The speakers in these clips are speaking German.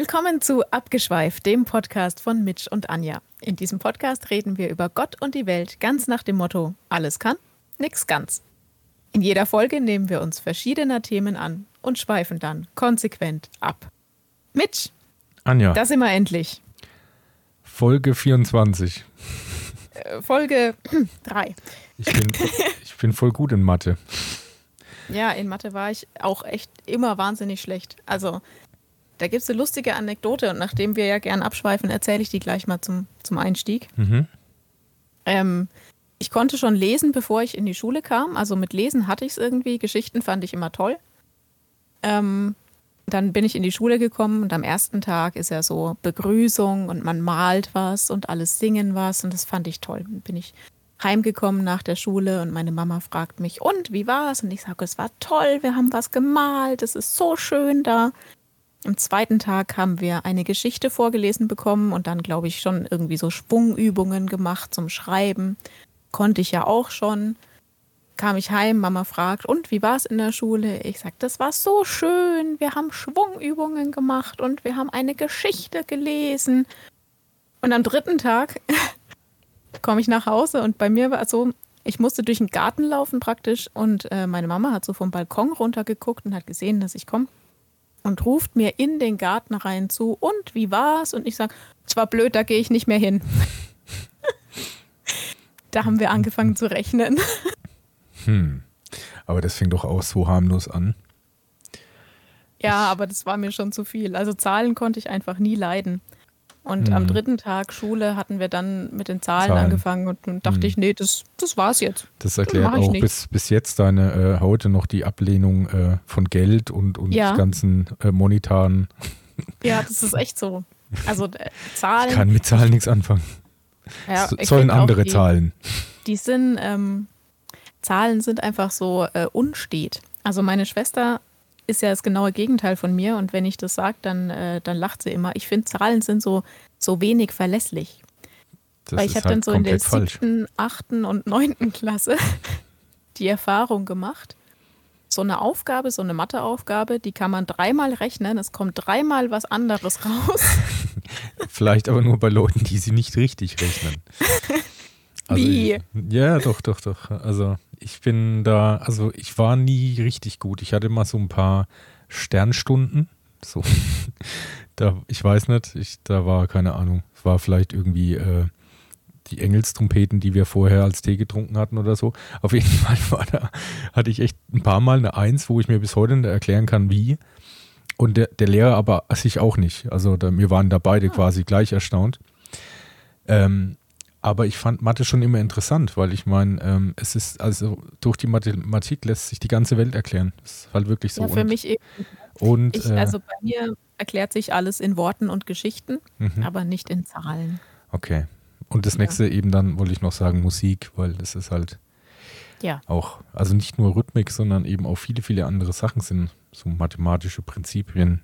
Willkommen zu Abgeschweift, dem Podcast von Mitch und Anja. In diesem Podcast reden wir über Gott und die Welt ganz nach dem Motto: alles kann, nix ganz. In jeder Folge nehmen wir uns verschiedener Themen an und schweifen dann konsequent ab. Mitch, Anja, da sind wir endlich. Folge 24. Äh, Folge 3. Ich bin, ich bin voll gut in Mathe. Ja, in Mathe war ich auch echt immer wahnsinnig schlecht. Also, da gibt es eine lustige Anekdote und nachdem wir ja gern abschweifen, erzähle ich die gleich mal zum, zum Einstieg. Mhm. Ähm, ich konnte schon lesen, bevor ich in die Schule kam. Also mit Lesen hatte ich es irgendwie. Geschichten fand ich immer toll. Ähm, dann bin ich in die Schule gekommen und am ersten Tag ist ja so Begrüßung und man malt was und alles singen was und das fand ich toll. Dann bin ich heimgekommen nach der Schule und meine Mama fragt mich, und wie war's? Und ich sage, es war toll, wir haben was gemalt, es ist so schön da. Am zweiten Tag haben wir eine Geschichte vorgelesen bekommen und dann, glaube ich, schon irgendwie so Schwungübungen gemacht zum Schreiben. Konnte ich ja auch schon. Kam ich heim, Mama fragt, und wie war es in der Schule? Ich sage, das war so schön. Wir haben Schwungübungen gemacht und wir haben eine Geschichte gelesen. Und am dritten Tag komme ich nach Hause und bei mir war es so, ich musste durch den Garten laufen praktisch und äh, meine Mama hat so vom Balkon runtergeguckt und hat gesehen, dass ich komme und ruft mir in den Garten rein zu, und wie war's? Und ich sage, es war blöd, da gehe ich nicht mehr hin. da haben wir angefangen zu rechnen. Hm. Aber das fing doch auch so harmlos an. Ja, aber das war mir schon zu viel. Also Zahlen konnte ich einfach nie leiden. Und Mhm. am dritten Tag Schule hatten wir dann mit den Zahlen, Zahlen. angefangen und dann dachte Mhm. ich, nee, das, das war's jetzt. Das erklärt ich auch nicht. bis, bis jetzt deine äh, heute noch die Ablehnung äh, von Geld und, und Ja. ganzen äh, monetaren. Ja, das ist echt so. Also äh, Ich Zahlen. kann mit Zahlen nichts anfangen. ja, So- ich sollen andere die, zahlen. Die sind, ähm, Zahlen sind einfach so äh, unstet. Also meine Schwester ist ja das genaue Gegenteil von mir und wenn ich das sage, dann, äh, dann lacht sie immer. Ich finde, Zahlen sind so, so wenig verlässlich. Das Weil ich habe halt dann so in der siebten, achten und neunten Klasse die Erfahrung gemacht. So eine Aufgabe, so eine Matheaufgabe, die kann man dreimal rechnen, es kommt dreimal was anderes raus. Vielleicht aber nur bei Leuten, die sie nicht richtig rechnen. Wie? Ich, ja, doch, doch, doch. Also ich bin da, also ich war nie richtig gut. Ich hatte mal so ein paar Sternstunden. So, da, ich weiß nicht, ich, da war keine Ahnung. Es war vielleicht irgendwie äh, die Engelstrompeten, die wir vorher als Tee getrunken hatten oder so. Auf jeden Fall war da, hatte ich echt ein paar Mal eine Eins, wo ich mir bis heute nicht erklären kann, wie. Und der, der Lehrer aber sich auch nicht. Also da, wir waren da beide quasi gleich erstaunt. Ähm, aber ich fand Mathe schon immer interessant, weil ich meine, ähm, es ist, also durch die Mathematik lässt sich die ganze Welt erklären. Das ist halt wirklich so. Ja, für und, mich eben. Und Ich, äh, also bei mir erklärt sich alles in Worten und Geschichten, mhm, aber nicht in Zahlen. okay. Und das Ja. nächste eben dann wollte ich noch sagen Musik, weil das ist halt Ja. auch, also nicht nur Rhythmik, sondern eben auch viele, viele andere Sachen sind so mathematische Prinzipien.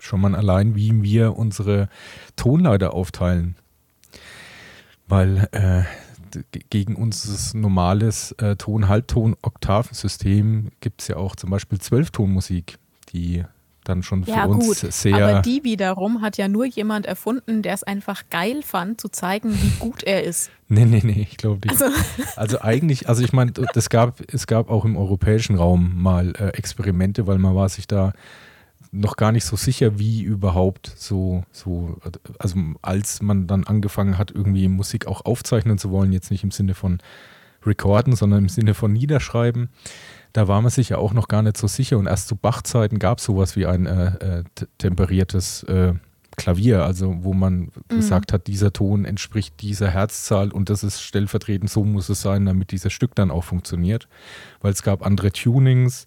Schon mal allein, wie wir unsere Tonleiter aufteilen. Weil äh, gegen unser normales äh, Ton-Halbton-Oktavensystem gibt es ja auch zum Beispiel Zwölftonmusik, die dann schon für Ja, uns gut. sehr. Aber die wiederum hat ja nur jemand erfunden, der es einfach geil fand, zu zeigen, wie gut er ist. nee, nee, nee, ich glaube nicht. Also, Also eigentlich, also ich meine, das gab, es gab auch im europäischen Raum mal äh, Experimente, weil man war sich da noch gar nicht so sicher, wie überhaupt so, so, also als man dann angefangen hat, irgendwie Musik auch aufzeichnen zu wollen, jetzt nicht im Sinne von recorden, sondern im Sinne von niederschreiben, da war man sich ja auch noch gar nicht so sicher. Und erst zu Bach-Zeiten gab es sowas wie ein äh, äh, temperiertes äh, Klavier, also wo man gesagt hat, dieser Ton entspricht dieser Herzzahl und das ist stellvertretend, so muss es sein, damit dieses Stück dann auch funktioniert. Weil es gab andere Tunings,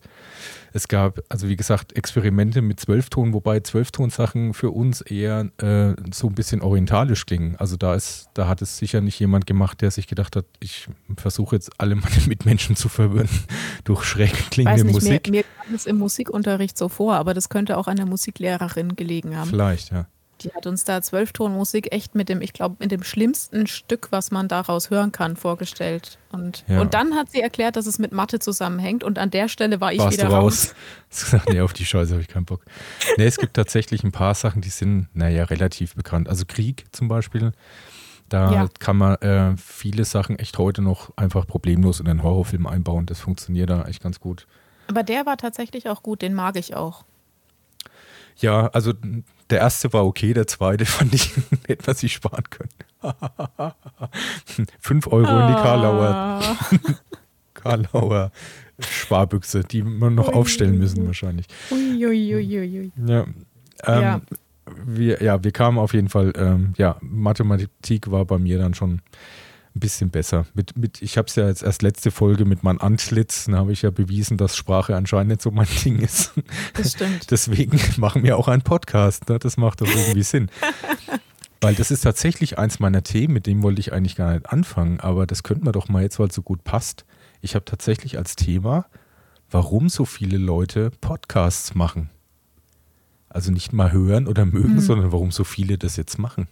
es gab, also wie gesagt, Experimente mit Zwölfton, wobei Zwölftonsachen für uns eher äh, so ein bisschen orientalisch klingen. Also da ist, da hat es sicher nicht jemand gemacht, der sich gedacht hat, ich versuche jetzt alle meine Mitmenschen zu verwirren durch schräg weiß klingende nicht, Musik. Mir, mir kam es im Musikunterricht so vor, aber das könnte auch an der Musiklehrerin gelegen haben. Vielleicht, ja. Die hat uns da Zwölftonmusik echt mit dem, ich glaube, mit dem schlimmsten Stück, was man daraus hören kann, vorgestellt. Und, Ja. und dann hat sie erklärt, dass es mit Mathe zusammenhängt. Und an der Stelle war ich Warst wieder du raus. raus? Nee, auf die Scheiße habe ich keinen Bock. Nee, es gibt tatsächlich ein paar Sachen, die sind, naja, relativ bekannt. Also Krieg zum Beispiel, da Ja. kann man äh, viele Sachen echt heute noch einfach problemlos in einen Horrorfilm einbauen. Das funktioniert da echt ganz gut. Aber der war tatsächlich auch gut, den mag ich auch. Ja, also der erste war okay, der zweite fand ich, hätte man sich sparen können. Fünf Euro in die Karlauer, Ah. Karlauer Sparbüchse, die wir noch Ui. aufstellen müssen wahrscheinlich. Uiuiuiui. Ja, ähm, Ja. Wir, ja, wir kamen auf jeden Fall, ähm, ja, Mathematik war bei mir dann schon ein bisschen besser. Mit, mit, ich habe es ja jetzt erst letzte Folge mit meinem Antlitz, da habe ich ja bewiesen, dass Sprache anscheinend nicht so mein Ding ist. Das stimmt. Deswegen machen wir auch einen Podcast. Ne? Das macht doch irgendwie Sinn. Weil das ist tatsächlich eins meiner Themen, mit dem wollte ich eigentlich gar nicht anfangen, aber das könnten wir doch mal jetzt, weil es so gut passt. Ich habe tatsächlich als Thema, warum so viele Leute Podcasts machen. Also nicht mal hören oder mögen, Mhm. sondern warum so viele das jetzt machen.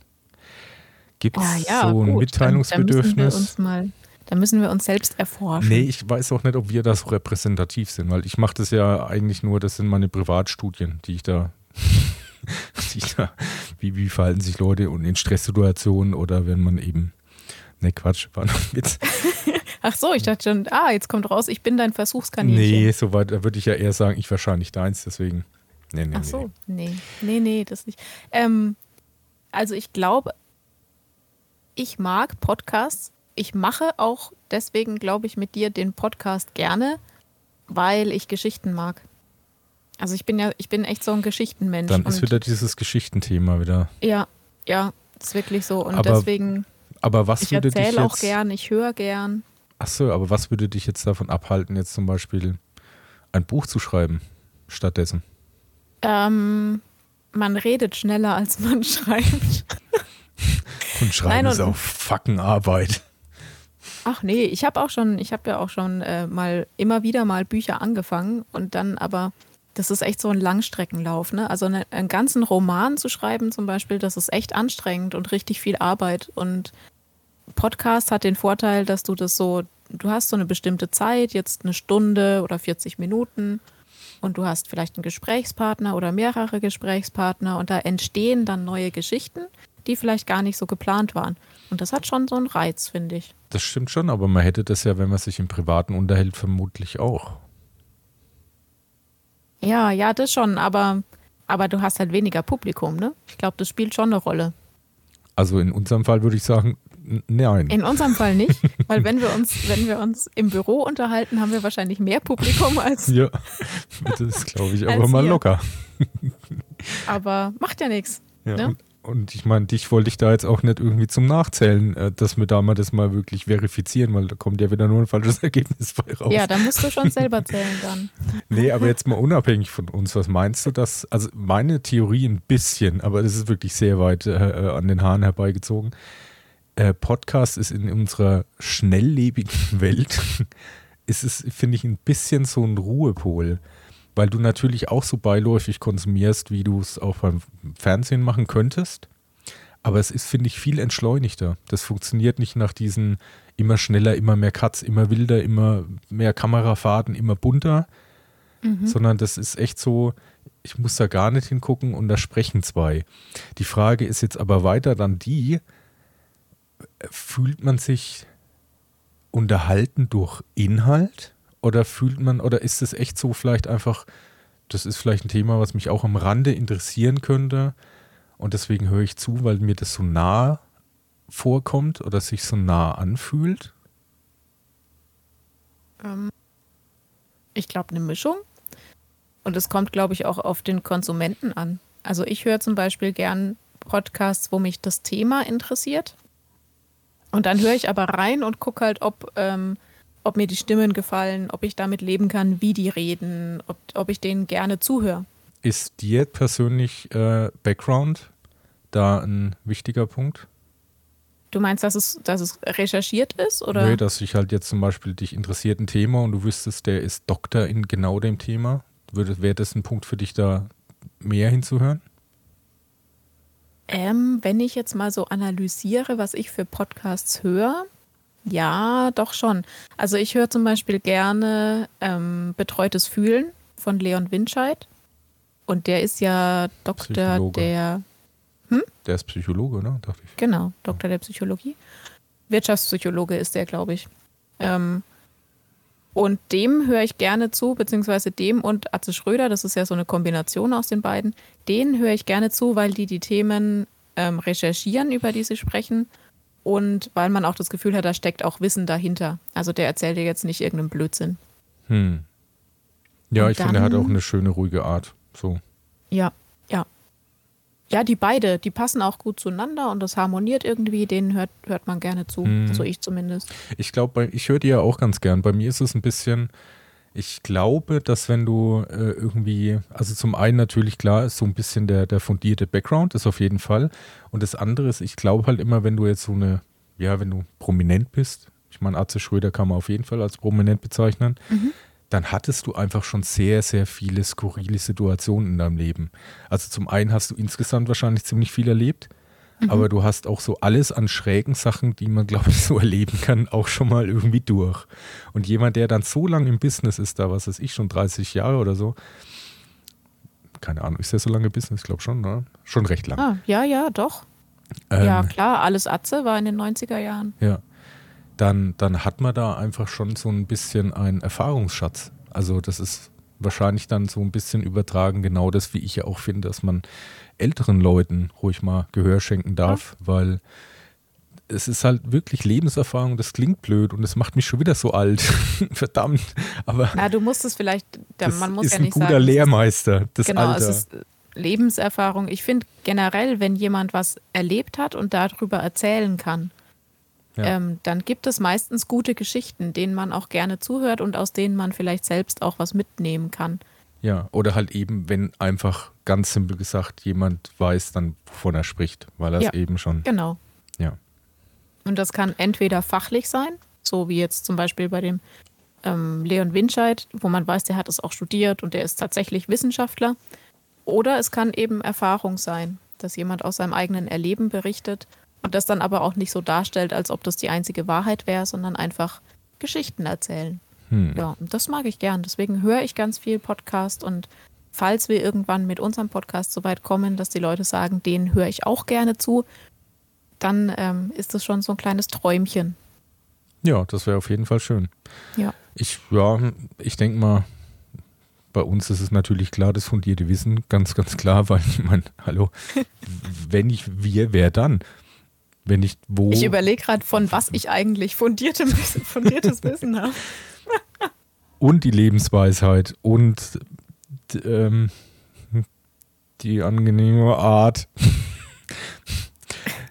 Gibt es Ah, ja, so ein gut. Dann, dann müssen wir Mitteilungsbedürfnis? uns mal, da müssen wir uns selbst erforschen. Nee, ich weiß auch nicht, ob wir da so repräsentativ sind, weil ich mache das ja eigentlich nur, das sind meine Privatstudien, die ich da, die ich da wie, wie verhalten sich Leute und in Stresssituationen oder wenn man eben, ne Quatsch, war noch Witz. Ach so, ich dachte schon, ah, jetzt kommt raus, ich bin dein Versuchskaninchen. Nee, soweit, da würde ich ja eher sagen, ich wahrscheinlich deins, deswegen. Nee, nee, Ach so, nee. Nee, nee, das nicht. Ähm, also ich glaube, ich mag Podcasts. Ich mache auch deswegen, glaube ich, mit dir den Podcast gerne, weil ich Geschichten mag. Also ich bin ja, ich bin echt so ein Geschichtenmensch. Dann ist wieder dieses Geschichtenthema wieder. ja, ja, ist wirklich so. Und Aber deswegen, Aber was ich würde dich erzähle auch jetzt, gern, ich höre gern. ach so, aber was würde dich jetzt davon abhalten, jetzt zum Beispiel ein Buch zu schreiben stattdessen? Ähm, man redet schneller, als man schreibt. Und schreiben Nein, ist und- auch fucking Arbeit. Ach nee, ich habe auch schon, ich habe ja auch schon äh, mal immer wieder mal Bücher angefangen und dann aber, das ist echt so ein Langstreckenlauf, ne? Also eine, einen ganzen Roman zu schreiben zum Beispiel, das ist echt anstrengend und richtig viel Arbeit. Und Podcast hat den Vorteil, dass du das so, du hast so eine bestimmte Zeit, jetzt eine Stunde oder 40 Minuten und du hast vielleicht einen Gesprächspartner oder mehrere Gesprächspartner und da entstehen dann neue Geschichten, die vielleicht gar nicht so geplant waren. Und das hat schon so einen Reiz, finde ich. Das stimmt schon, aber man hätte das ja, wenn man sich im Privaten unterhält, vermutlich auch. Ja, ja, das schon, aber, aber du hast halt weniger Publikum, ne? Ich glaube, das spielt schon eine Rolle. Also in unserem Fall würde ich sagen, nein. In unserem Fall nicht, weil wenn wir uns, wenn wir uns im Büro unterhalten, haben wir wahrscheinlich mehr Publikum als. ja, das glaube ich aber mal wir. locker. Aber macht ja nichts. Ja, Ne? Und, ich meine, dich wollte ich da jetzt auch nicht irgendwie zum Nachzählen, äh, dass wir da mal das mal wirklich verifizieren, weil da kommt ja wieder nur ein falsches Ergebnis bei raus. Ja, da musst du schon selber zählen dann. Nee, aber jetzt mal unabhängig von uns, was meinst du, dass, also meine Theorie ein bisschen, aber das ist wirklich sehr weit äh, äh, an den Haaren herbeigezogen. Äh, Podcast ist in unserer schnelllebigen Welt, ist es, finde ich, ein bisschen so ein Ruhepol, weil du natürlich auch so beiläufig konsumierst, wie du es auch beim Fernsehen machen könntest. Aber es ist, finde ich, viel entschleunigter. Das funktioniert nicht nach diesen immer schneller, immer mehr Cuts, immer wilder, immer mehr Kamerafahrten, immer bunter, sondern das ist echt so, ich muss da gar nicht hingucken und da sprechen zwei. Die Frage ist jetzt aber weiter dann die, fühlt man sich unterhalten durch Inhalt oder fühlt man, oder ist es echt so vielleicht einfach, das ist vielleicht ein Thema, was mich auch am Rande interessieren könnte und deswegen höre ich zu, weil mir das so nah vorkommt oder sich so nah anfühlt? Ähm, ich glaube, eine Mischung. Und es kommt, glaube ich, auch auf den Konsumenten an. Also ich höre zum Beispiel gern Podcasts, wo mich das Thema interessiert. Und dann höre ich aber rein und gucke halt, ob, ähm, ob mir die Stimmen gefallen, ob ich damit leben kann, wie die reden, ob, ob ich denen gerne zuhöre. Ist dir persönlich äh, Background da ein wichtiger Punkt? Du meinst, dass es, dass es recherchiert ist? Oder? Nee, dass sich halt jetzt zum Beispiel dich interessiert ein Thema und du wüsstest, der ist Doktor in genau dem Thema. Wäre das ein Punkt für dich, da mehr hinzuhören? Ähm, wenn ich jetzt mal so analysiere, was ich für Podcasts höre, ja, doch schon. Also ich höre zum Beispiel gerne ähm, Betreutes Fühlen von Leon Winscheid. Und der ist ja Doktor Psychologe. der, Der ist Psychologe, ne? Dachte ich. genau, Doktor der Psychologie. Wirtschaftspsychologe ist der, glaube ich. Ähm, und dem höre ich gerne zu, beziehungsweise dem und Atze Schröder, das ist ja so eine Kombination aus den beiden. Denen höre ich gerne zu, weil die die Themen ähm, recherchieren, über die sie sprechen. Und weil man auch das Gefühl hat, da steckt auch Wissen dahinter. Also der erzählt dir jetzt nicht irgendeinen Blödsinn. Hm. Ja, Und ich finde, er hat dann- auch eine schöne, ruhige Art. So. Ja, ja. Ja, die beide, die passen auch gut zueinander und das harmoniert irgendwie, denen hört, hört man gerne zu. Mhm. Also ich zumindest. Ich glaube, ich höre die ja auch ganz gern. Bei mir ist es ein bisschen, ich glaube, dass wenn du äh, irgendwie, also zum einen natürlich klar ist so ein bisschen der, der fundierte Background, ist auf jeden Fall. Und das andere ist, ich glaube halt immer, wenn du jetzt so eine, ja, wenn du prominent bist, ich meine, Atze Schröder kann man auf jeden Fall als prominent bezeichnen, dann hattest du einfach schon sehr, sehr viele skurrile Situationen in deinem Leben. Also zum einen hast du insgesamt wahrscheinlich ziemlich viel erlebt, aber du hast auch so alles an schrägen Sachen, die man, glaube ich, so erleben kann, auch schon mal irgendwie durch. Und jemand, der dann so lange im Business ist, da was weiß ich, schon 30 Jahre oder so, keine Ahnung, ist der so lange im Business? Ich glaube schon, ne? Schon recht lang. Ah, ja, ja, doch. Ähm, ja, klar, alles Atze war in den 90er Jahren. Ja. Dann, dann hat man da einfach schon so ein bisschen einen Erfahrungsschatz. Also das ist wahrscheinlich dann so ein bisschen übertragen, genau das, wie ich ja auch finde, dass man älteren Leuten ruhig mal Gehör schenken darf, weil es ist halt wirklich Lebenserfahrung, das klingt blöd und es macht mich schon wieder so alt. Verdammt. Aber Na, du musst es vielleicht, da, das man muss ja ein nicht guter sagen, ist- Lehrmeister, das genau, Alter. es ist Lebenserfahrung. Ich finde generell, wenn jemand was erlebt hat und darüber erzählen kann, Ja. ähm, dann gibt es meistens gute Geschichten, denen man auch gerne zuhört und aus denen man vielleicht selbst auch was mitnehmen kann. Ja, oder halt eben, wenn einfach ganz simpel gesagt jemand weiß dann, wovon er spricht, weil er es Ja. eben schon, Genau. ja. Und das kann entweder fachlich sein, so wie jetzt zum Beispiel bei dem ähm, Leon Winscheid, wo man weiß, der hat es auch studiert und der ist tatsächlich Wissenschaftler. Oder es kann eben Erfahrung sein, dass jemand aus seinem eigenen Erleben berichtet und das dann aber auch nicht so darstellt, als ob das die einzige Wahrheit wäre, sondern einfach Geschichten erzählen. Hm. Ja, und das mag ich gern. Deswegen höre ich ganz viel Podcast und falls wir irgendwann mit unserem Podcast so weit kommen, dass die Leute sagen, den höre ich auch gerne zu, dann ähm, ist das schon so ein kleines Träumchen. Ja, das wäre auf jeden Fall schön. Ja. Ich, ja, ich denke mal, bei uns ist es natürlich klar, das fundierte Wissen, ganz, ganz klar, weil ich meine, hallo, wenn nicht wir, wer dann? Wenn nicht wo? Ich überlege gerade, von was ich eigentlich fundiertem, Wissen- fundiertes Wissen habe. und die Lebensweisheit und ähm, die angenehme Art.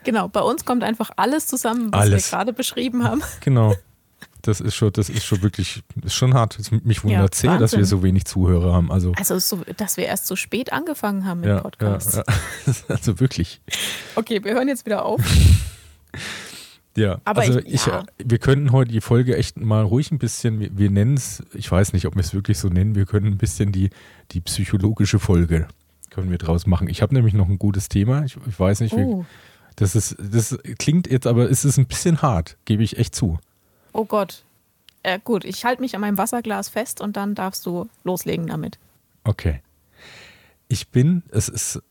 Genau, bei uns kommt einfach alles zusammen, was Alles. wir gerade beschrieben haben. Genau. Das ist schon, das ist schon wirklich, ist schon hart. Mich wundert Ja, sehr, dass wir so wenig Zuhörer haben. Also, Also, so, dass wir erst so spät angefangen haben mit ja, ja, Podcasts. ja. Also wirklich. Okay, wir hören jetzt wieder auf. Ja, Aber also ich- ich, ja. wir könnten heute die Folge echt mal ruhig ein bisschen, wir, wir nennen es, ich weiß nicht, ob wir es wirklich so nennen, wir können ein bisschen die, die psychologische Folge können wir draus machen. Ich habe nämlich noch ein gutes Thema. Ich, ich weiß nicht, wie, Oh, das ist, das klingt jetzt, aber es ist ein bisschen hart, gebe ich echt zu. Oh Gott. Äh, gut, ich halte mich an meinem Wasserglas fest und dann darfst du loslegen damit. Okay. Ich bin, es ist,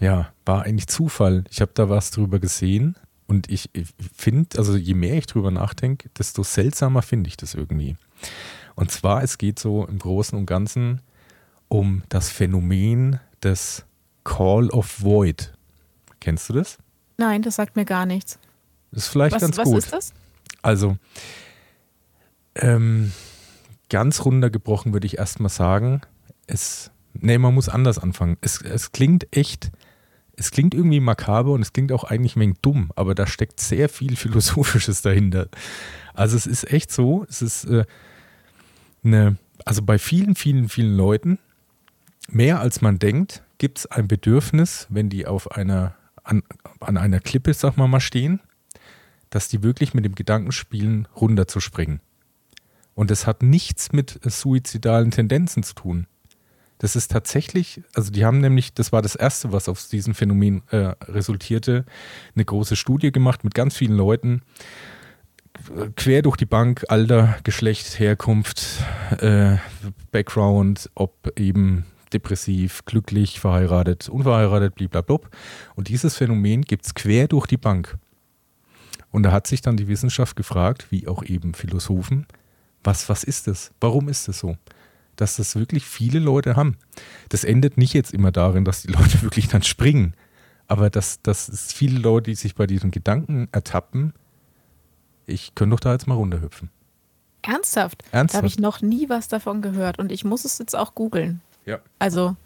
ja, war eigentlich Zufall. Ich habe da was drüber gesehen und ich, ich finde, also je mehr ich drüber nachdenke, desto seltsamer finde ich das irgendwie. Und zwar, es geht so im Großen und Ganzen um das Phänomen des Call of Void. Kennst du das? Nein, das sagt mir gar nichts. Das ist vielleicht Was, ganz was gut. ist das? Also, ähm, ganz runtergebrochen würde ich erstmal sagen, es, nee, man muss anders anfangen. Es, es klingt echt, es klingt irgendwie makaber und es klingt auch eigentlich ein wenig dumm, aber da steckt sehr viel Philosophisches dahinter. Also es ist echt so, es ist äh, eine, also bei vielen, vielen, vielen Leuten, mehr als man denkt, gibt es ein Bedürfnis, wenn die auf einer, an, an einer Klippe, sag mal mal, stehen, dass die wirklich mit dem Gedanken spielen, runterzuspringen. Und es hat nichts mit äh, suizidalen Tendenzen zu tun. Das ist tatsächlich, also die haben nämlich, das war das Erste, was aus diesem Phänomen äh, resultierte, eine große Studie gemacht mit ganz vielen Leuten, quer durch die Bank, Alter, Geschlecht, Herkunft, äh, Background, ob eben depressiv, glücklich, verheiratet, unverheiratet, blablabla. Und dieses Phänomen gibt es quer durch die Bank. Und da hat sich dann die Wissenschaft gefragt, wie auch eben Philosophen, was, was ist das? Warum ist das so? Dass das wirklich viele Leute haben. Das endet nicht jetzt immer darin, dass die Leute wirklich dann springen, aber dass, dass es viele Leute, die sich bei diesen Gedanken ertappen, ich könnte doch da jetzt mal runterhüpfen. Ernsthaft? Ernsthaft? Da habe ich noch nie was davon gehört und ich muss es jetzt auch googeln. Ja. Also,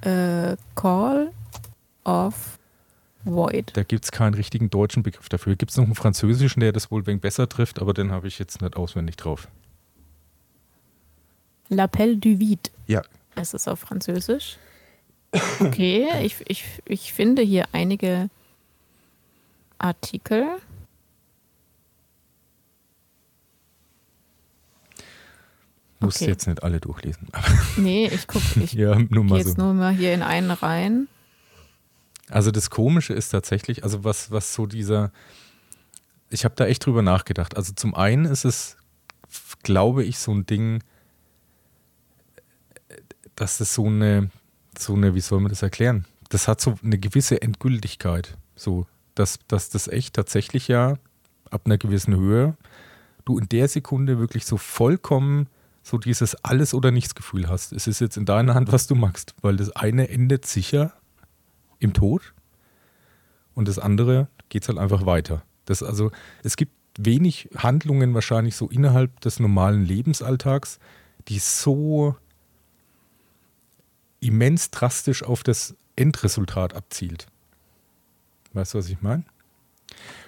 äh, Call of Void. Da gibt es keinen richtigen deutschen Begriff dafür. Gibt es noch einen französischen, der das wohl wegen besser trifft, aber den habe ich jetzt nicht auswendig drauf. L'appel du vide. Ja. Es ist auf Französisch. Okay, ich, ich, ich finde hier einige Artikel. Musst Okay. jetzt nicht alle durchlesen. Nee, ich gucke, ich ja, nur gehe mal jetzt so. nur mal hier in einen rein. Also das Komische ist tatsächlich, also was, was so dieser, ich habe da echt drüber nachgedacht. Also zum einen ist es, glaube ich, so ein Ding, dass das so eine, so eine, wie soll man das erklären? Das hat so eine gewisse Endgültigkeit. So, dass, dass das echt tatsächlich ja ab einer gewissen Höhe du in der Sekunde wirklich so vollkommen so dieses Alles- oder Nichts-Gefühl hast. Es ist jetzt in deiner Hand, was du magst, weil das eine endet sicher im Tod und das andere geht halt einfach weiter. Das also, es gibt wenig Handlungen wahrscheinlich so innerhalb des normalen Lebensalltags, die so immens drastisch auf das Endresultat abzielt. Weißt du, was ich meine?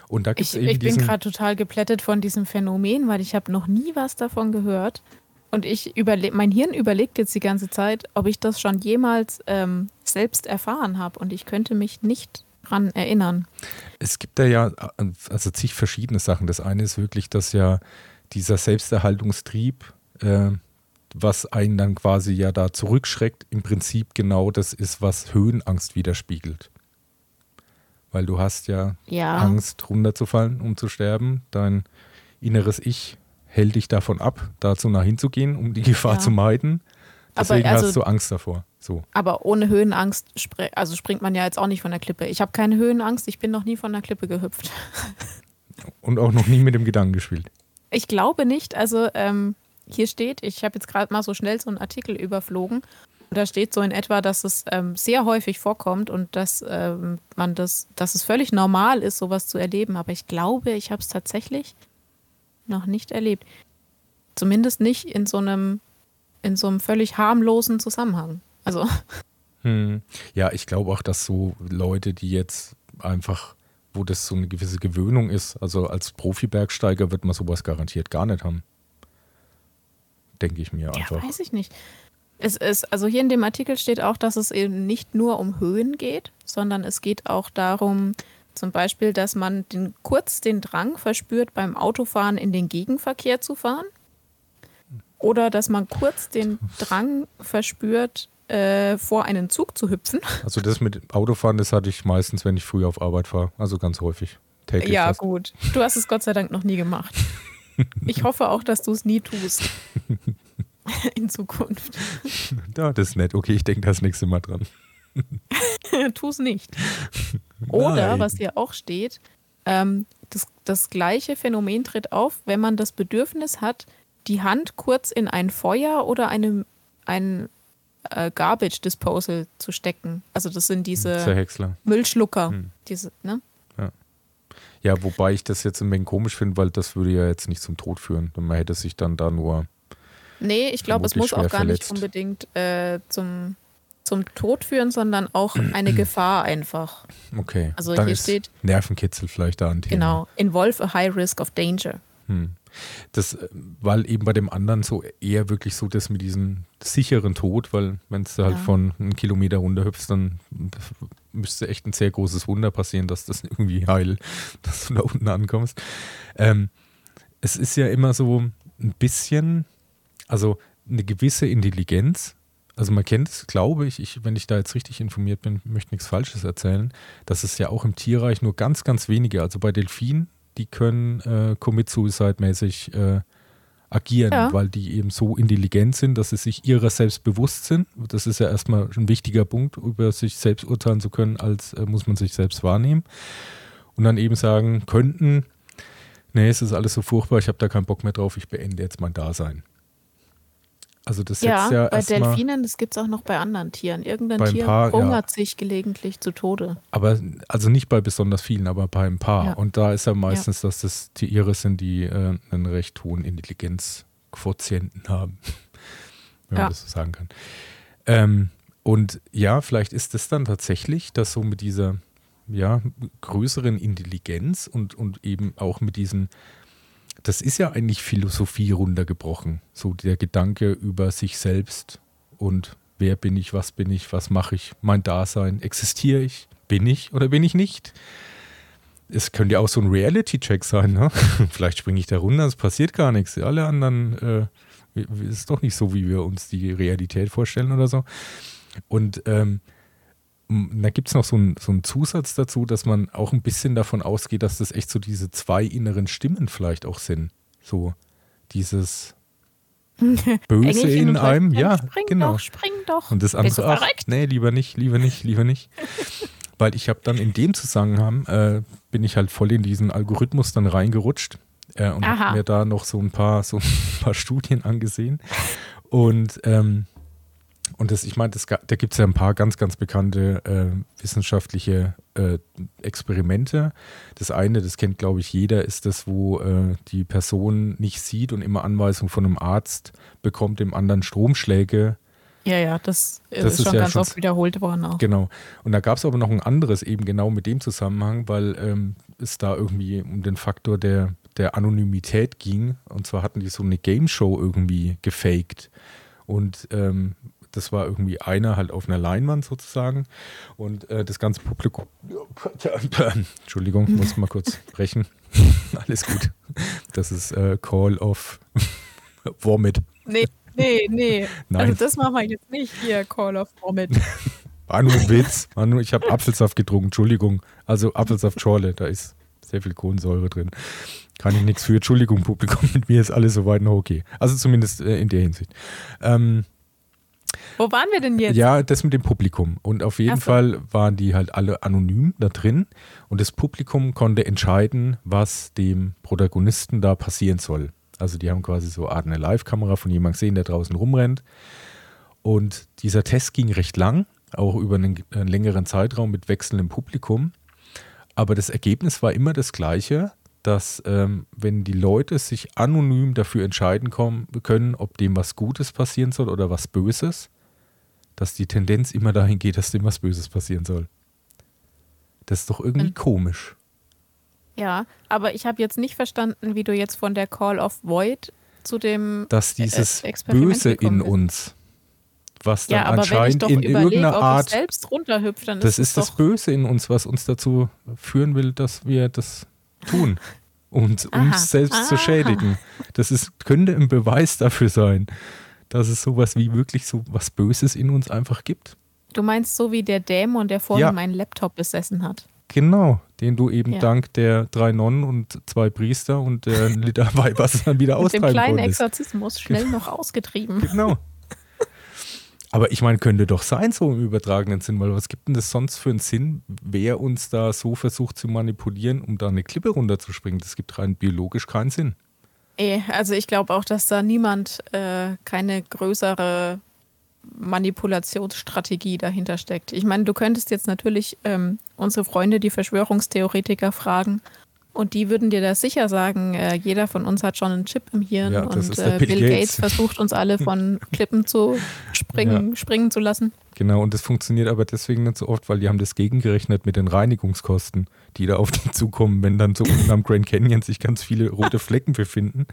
Und da gibt es Ich, eben ich bin gerade total geplättet von diesem Phänomen, weil ich habe noch nie was davon gehört. Und ich überle mein Hirn überlegt jetzt die ganze Zeit, ob ich das schon jemals ähm, selbst erfahren habe. Und ich könnte mich nicht dran erinnern. Es gibt da ja also zig verschiedene Sachen. Das eine ist wirklich, dass ja dieser Selbsterhaltungstrieb, äh, was einen dann quasi ja da zurückschreckt, im Prinzip genau das ist, was Höhenangst widerspiegelt. Weil du hast ja Ja. Angst, runterzufallen, um zu sterben. Dein inneres Ich hält dich davon ab, da zu nah hinzugehen, um die Gefahr Ja. zu meiden. Aber Deswegen also- hast du Angst davor. So. Aber ohne Höhenangst, also springt man ja jetzt auch nicht von der Klippe. Ich habe keine Höhenangst, ich bin noch nie von der Klippe gehüpft. Und auch noch nie mit dem Gedanken gespielt. Ich glaube nicht. Also ähm, hier steht, ich habe jetzt gerade mal so schnell so einen Artikel überflogen. Da steht so in etwa, dass es ähm, sehr häufig vorkommt und dass ähm, man das, dass es völlig normal ist, sowas zu erleben. Aber ich glaube, ich habe es tatsächlich noch nicht erlebt. Zumindest nicht in so einem, in so einem völlig harmlosen Zusammenhang. Also Hm. Ja, ich glaube auch, dass so Leute, die jetzt einfach, wo das so eine gewisse Gewöhnung ist, also als Profi-Bergsteiger wird man sowas garantiert gar nicht haben. Denke ich mir Ja, einfach. weiß ich nicht. Es ist, also hier in dem Artikel steht auch, dass es eben nicht nur um Höhen geht, sondern es geht auch darum, zum Beispiel, dass man den, kurz den Drang verspürt, beim Autofahren in den Gegenverkehr zu fahren. Oder dass man kurz den Drang verspürt, äh, vor einen Zug zu hüpfen. Also das mit Autofahren, das hatte ich meistens, wenn ich früh auf Arbeit fahre. Also ganz häufig. Täglich Ja, fast. gut. Du hast es Gott sei Dank noch nie gemacht. Ich hoffe auch, dass du es nie tust. In Zukunft. Ja, das ist nett. Okay, ich denke das nächste Mal dran. tu es nicht. Oder, Nein. was hier auch steht, ähm, das, das gleiche Phänomen tritt auf, wenn man das Bedürfnis hat, die Hand kurz in ein Feuer oder eine, ein äh, Garbage Disposal zu stecken. Also das sind diese Häcksler. Müllschlucker. Hm. Diese, ne? Ja, wobei ich das jetzt ein wenig komisch finde, weil das würde ja jetzt nicht zum Tod führen. Man hätte sich dann da nur. Nee, ich glaube, es muss auch gar nicht verletzt. unbedingt äh, zum, zum Tod führen, sondern auch eine Gefahr einfach. Okay. Also dann hier steht- Nervenkitzel vielleicht da ein Thema. Genau. Involve a high risk of danger. Hm. Das, äh, weil eben bei dem anderen so eher wirklich so das mit diesem sicheren Tod, weil wenn du halt Ja. von einem Kilometer runterhüpfst, dann müsste echt ein sehr großes Wunder passieren, dass das irgendwie heil, dass du da unten ankommst. Ähm, es ist ja immer so ein bisschen, also eine gewisse Intelligenz, Also man kennt es, glaube ich, ich, wenn ich da jetzt richtig informiert bin, möchte nichts Falsches erzählen, dass es ja auch im Tierreich nur ganz, ganz wenige, also bei Delfinen, die können äh, Commit-Suicide-mäßig äh, agieren, ja. weil die eben so intelligent sind, dass sie sich ihrer selbst bewusst sind. Das ist ja erstmal ein wichtiger Punkt, über sich selbst urteilen zu können, als äh, muss man sich selbst wahrnehmen. Und dann eben sagen könnten, nee, es ist alles so furchtbar, ich habe da keinen Bock mehr drauf, ich beende jetzt mein Dasein. Also das ja, ja bei Delfinen, das gibt es auch noch bei anderen Tieren. Irgendein Tier paar, hungert ja. sich gelegentlich zu Tode. Aber also nicht bei besonders vielen, aber bei ein paar. Ja. Und da ist ja meistens, dass das Tiere sind, die äh, einen recht hohen Intelligenzquotienten haben, wenn man das so sagen kann. Ähm, und ja, vielleicht ist es dann tatsächlich, dass so mit dieser ja, größeren Intelligenz und, und eben auch mit diesen das ist ja eigentlich Philosophie runtergebrochen. So der Gedanke über sich selbst und wer bin ich, was bin ich, was mache ich, mein Dasein, existiere ich, bin ich oder bin ich nicht? Es könnte ja auch so ein Reality-Check sein. Ne? Vielleicht springe ich da runter, es passiert gar nichts. Alle anderen äh, ist doch nicht so, wie wir uns die Realität vorstellen oder so. Und ähm, da gibt es noch so einen so Zusatz dazu, dass man auch ein bisschen davon ausgeht, dass das echt so diese zwei inneren Stimmen vielleicht auch sind. So dieses Böse in einem, ja, spring genau. Doch, spring doch. Und das andere, ach, nee, lieber nicht, lieber nicht, lieber nicht. Weil ich habe dann in dem Zusammenhang, äh, bin ich halt voll in diesen Algorithmus dann reingerutscht äh, und habe mir da noch so ein paar, so ein paar Studien angesehen. Und ähm, und das, ich meine, da gibt es ja ein paar ganz, ganz bekannte äh, wissenschaftliche äh, Experimente. Das eine, das kennt, glaube ich, jeder, ist das, wo äh, die Person nicht sieht und immer Anweisungen von einem Arzt bekommt, dem anderen Stromschläge. Ja, ja, das, das ist, ist schon ja ganz schon, oft wiederholt worden auch. Genau. Und da gab es aber noch ein anderes, eben genau mit dem Zusammenhang, weil ähm, es da irgendwie um den Faktor der, der Anonymität ging. Und zwar hatten die so eine Game Show irgendwie gefaked. Und ähm, das war irgendwie einer halt auf einer Leinwand sozusagen. Und äh, das ganze Publikum. Entschuldigung, muss mal kurz brechen. Alles gut. Das ist äh, Call of Vomit. Nee, nee, nee. Nein. Also das machen wir jetzt nicht hier, Call of Vomit. War nur ein Witz. War nur, ich habe Apfelsaft getrunken, Entschuldigung. Also Apfelsaft Schorle, da ist sehr viel Kohlensäure drin. Kann ich nichts für. Entschuldigung, Publikum, mit mir ist alles soweit noch okay. Also zumindest äh, in der Hinsicht. Ähm, wo waren wir denn jetzt? Ja, das mit dem Publikum. Und auf jeden so. Fall waren die halt alle anonym da drin. Und das Publikum konnte entscheiden, was dem Protagonisten da passieren soll. Also die haben quasi so eine Art eine Live-Kamera von jemandem gesehen, der draußen rumrennt. Und dieser Test ging recht lang, auch über einen, einen längeren Zeitraum mit wechselndem Publikum. Aber das Ergebnis war immer das gleiche, dass ähm, wenn die Leute sich anonym dafür entscheiden kommen, können, ob dem was Gutes passieren soll oder was Böses, dass die Tendenz immer dahin geht, dass dem was Böses passieren soll. Das ist doch irgendwie mhm. komisch. Ja, aber ich habe jetzt nicht verstanden, wie du jetzt von der Call of Void zu dem dass äh, dieses Böse in bist. uns, was dann ja, anscheinend in irgendeiner Art selbst runterhüpft, dann das ist, ist das Böse in uns, was uns dazu führen will, dass wir das tun und Aha. uns selbst Aha. zu schädigen. Das ist, könnte ein Beweis dafür sein, dass es sowas wie wirklich so was Böses in uns einfach gibt. Du meinst so wie der Dämon, der vorhin ja. meinen Laptop besessen hat. Genau, den du eben ja. dank der drei Nonnen und zwei Priester und der Liter Weihwasser dann wieder austreiben konntest. Mit dem kleinen Exorzismus schnell noch ausgetrieben. Genau. Aber ich meine, könnte doch sein, so im übertragenen Sinn, weil was gibt denn das sonst für einen Sinn, wer uns da so versucht zu manipulieren, um da eine Klippe runterzuspringen? Das gibt rein biologisch keinen Sinn. Eh, also ich glaube auch, dass da niemand äh, keine größere Manipulationsstrategie dahinter steckt. Ich meine, du könntest jetzt natürlich ähm, unsere Freunde, die Verschwörungstheoretiker, fragen. Und die würden dir da sicher sagen, äh, jeder von uns hat schon einen Chip im Hirn ja, und äh, Bill, Bill Gates. Gates. versucht uns alle von Klippen zu springen, ja. springen zu lassen. Genau, und das funktioniert aber deswegen nicht so oft, weil die haben das gegengerechnet mit den Reinigungskosten, die da auf die zukommen, wenn dann so am Grand Canyon sich ganz viele rote Flecken befinden,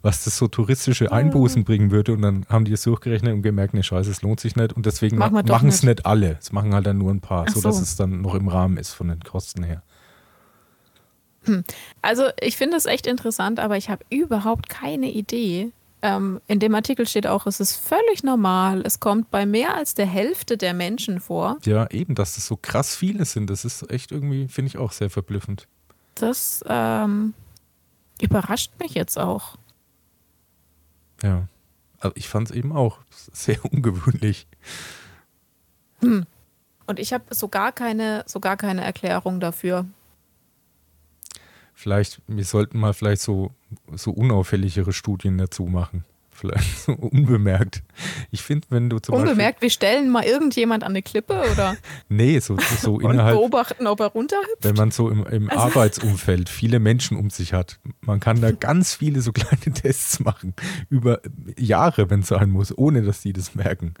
was das so touristische Einbußen bringen würde. Und dann haben die es durchgerechnet und gemerkt, ne Scheiße, es lohnt sich nicht. Und deswegen Mach machen es nicht alle. Es machen halt dann nur ein paar, sodass so. es dann noch im Rahmen ist von den Kosten her. Hm. Also ich finde es echt interessant, aber ich habe überhaupt keine Idee, ähm, in dem Artikel steht auch, es ist völlig normal. Es kommt bei mehr als der Hälfte der Menschen vor. Ja, eben, dass das so krass viele sind. Das ist echt irgendwie, finde ich auch sehr verblüffend. Das ähm, überrascht mich jetzt auch. Ja. Also ich fand es eben auch sehr ungewöhnlich. Hm. Und ich habe so gar keine, so gar keine Erklärung dafür. Vielleicht, wir sollten mal vielleicht so, so unauffälligere Studien dazu machen. Vielleicht so unbemerkt. Ich finde, wenn du zum Unbemerkt, Beispiel, wir stellen mal irgendjemand an eine Klippe oder? nee, so, so und innerhalb. beobachten, ob er runterhüpft. Wenn man so im, im also, Arbeitsumfeld viele Menschen um sich hat, man kann da ganz viele so kleine Tests machen. Über Jahre, wenn es sein muss, ohne dass die das merken.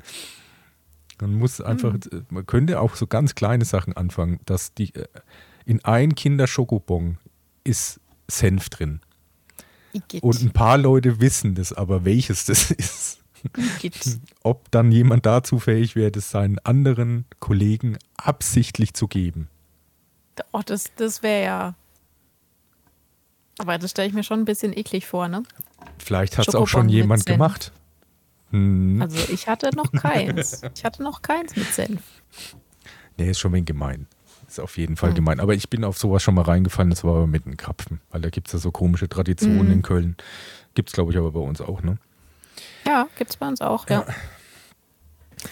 Man muss einfach, mhm. man könnte auch so ganz kleine Sachen anfangen, dass die äh, in ein Kinderschokobon ist Senf drin. Igitt. Und ein paar Leute wissen das, aber welches das ist. Igitt. Ob dann jemand dazu fähig wäre, das seinen anderen Kollegen absichtlich zu geben. Oh, das, das wäre ja. Aber das stelle ich mir schon ein bisschen eklig vor, ne? Vielleicht hat es auch schon jemand gemacht. Hm. Also ich hatte noch keins. Ich hatte noch keins mit Senf. Nee, ist schon ein wenig gemein. Ist auf jeden Fall mhm. gemein. Aber ich bin auf sowas schon mal reingefallen, das war aber mit einem Krapfen, weil da gibt es ja so komische Traditionen mhm. in Köln. Gibt es, glaube ich, aber bei uns auch, ne? Ja, gibt es bei uns auch, ja. ja.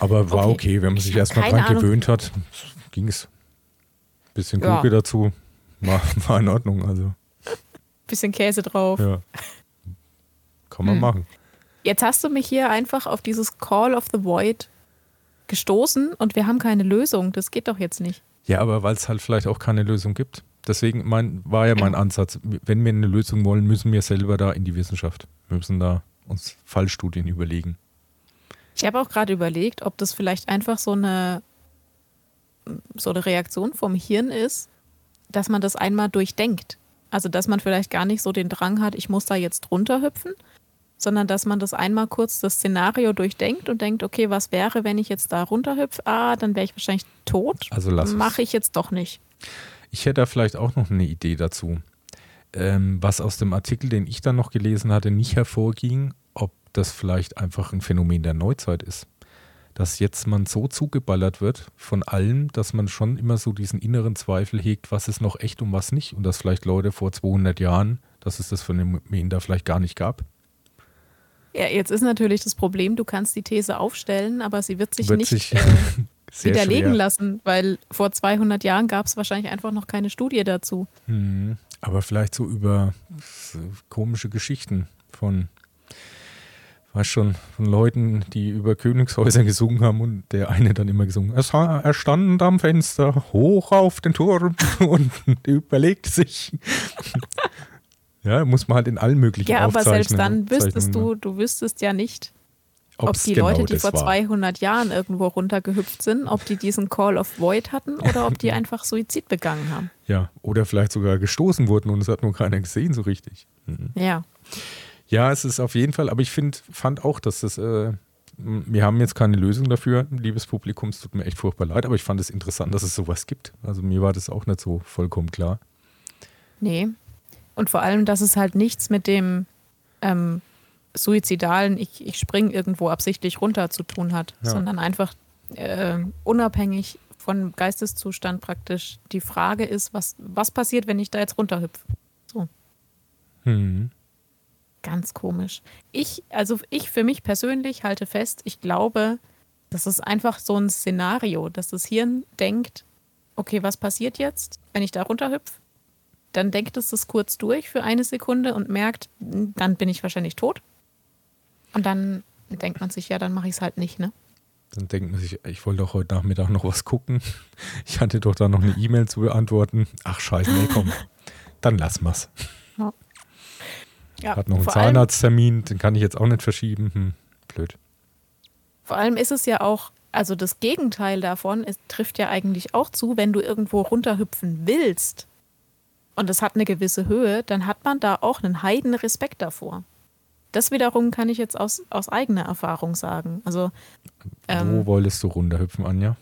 Aber war okay, okay wenn man sich erstmal dran Ahnung. gewöhnt hat, ging es. Bisschen Gurke ja. dazu, war, war in Ordnung, also. Bisschen Käse drauf. Ja. Kann man hm. machen. Jetzt hast du mich hier einfach auf dieses Call of the Void gestoßen und wir haben keine Lösung. Das geht doch jetzt nicht. Ja, aber weil es halt vielleicht auch keine Lösung gibt. Deswegen mein, war ja mein Ansatz, wenn wir eine Lösung wollen, müssen wir selber da in die Wissenschaft. Wir müssen da uns Fallstudien überlegen. Ich habe auch gerade überlegt, ob das vielleicht einfach so eine, so eine Reaktion vom Hirn ist, dass man das einmal durchdenkt. Also, dass man vielleicht gar nicht so den Drang hat, ich muss da jetzt runterhüpfen, sondern dass man das einmal kurz das Szenario durchdenkt und denkt, okay, was wäre, wenn ich jetzt da runterhüpfe? Ah, dann wäre ich wahrscheinlich tot. Also lass Mache ich jetzt doch nicht. Ich hätte da vielleicht auch noch eine Idee dazu. Ähm, was aus dem Artikel, den ich dann noch gelesen hatte, nicht hervorging, ob das vielleicht einfach ein Phänomen der Neuzeit ist. Dass jetzt man so zugeballert wird von allem, dass man schon immer so diesen inneren Zweifel hegt, was ist noch echt und was nicht. Und dass vielleicht Leute vor 200 Jahren, dass es das Phänomen da vielleicht gar nicht gab. Ja, jetzt ist natürlich das Problem, du kannst die These aufstellen, aber sie wird sich wird nicht sich äh, widerlegen schwer. lassen, weil vor 200 Jahren gab es wahrscheinlich einfach noch keine Studie dazu. Hm, aber vielleicht so über komische Geschichten von, weißt schon, von Leuten, die über Königshäuser gesungen haben und der eine dann immer gesungen, er, er stand am Fenster hoch auf den Turm und überlegte sich. Ja, muss man halt in allen möglichen Ja, aber selbst dann wüsstest du, du wüsstest ja nicht, ob die genau Leute, die vor war. 200 Jahren irgendwo runtergehüpft sind, ob die diesen Call of Void hatten oder ob die einfach Suizid begangen haben. Ja, oder vielleicht sogar gestoßen wurden und es hat nur keiner gesehen so richtig. Mhm. Ja. Ja, es ist auf jeden Fall, aber ich find, fand auch, dass das, äh, wir haben jetzt keine Lösung dafür, liebes Publikum, es tut mir echt furchtbar leid, aber ich fand es interessant, dass es sowas gibt. Also mir war das auch nicht so vollkommen klar. Nee, und vor allem, dass es halt nichts mit dem ähm, suizidalen, ich, ich spring irgendwo absichtlich runter zu tun hat, ja. sondern einfach äh, unabhängig von Geisteszustand praktisch die Frage ist, was, was passiert, wenn ich da jetzt runterhüpfe? So. Hm. Ganz komisch. Ich, also ich für mich persönlich halte fest, ich glaube, das ist einfach so ein Szenario, dass das Hirn denkt, okay, was passiert jetzt, wenn ich da runterhüpfe? Dann denkt es das kurz durch für eine Sekunde und merkt, dann bin ich wahrscheinlich tot. Und dann denkt man sich, ja, dann mache ich es halt nicht, ne? Dann denkt man sich, ich wollte doch heute Nachmittag noch was gucken. Ich hatte doch da noch eine E-Mail zu beantworten. Ach scheiße, nee, komm. Dann lass mal's. Ja. Ja, Hat noch einen Zahnarzttermin, den kann ich jetzt auch nicht verschieben. Hm, blöd. Vor allem ist es ja auch, also das Gegenteil davon, es trifft ja eigentlich auch zu, wenn du irgendwo runterhüpfen willst und es hat eine gewisse Höhe, dann hat man da auch einen heiden Respekt davor. Das wiederum kann ich jetzt aus, aus eigener Erfahrung sagen. Also, ähm, Wo wolltest du runterhüpfen, Anja?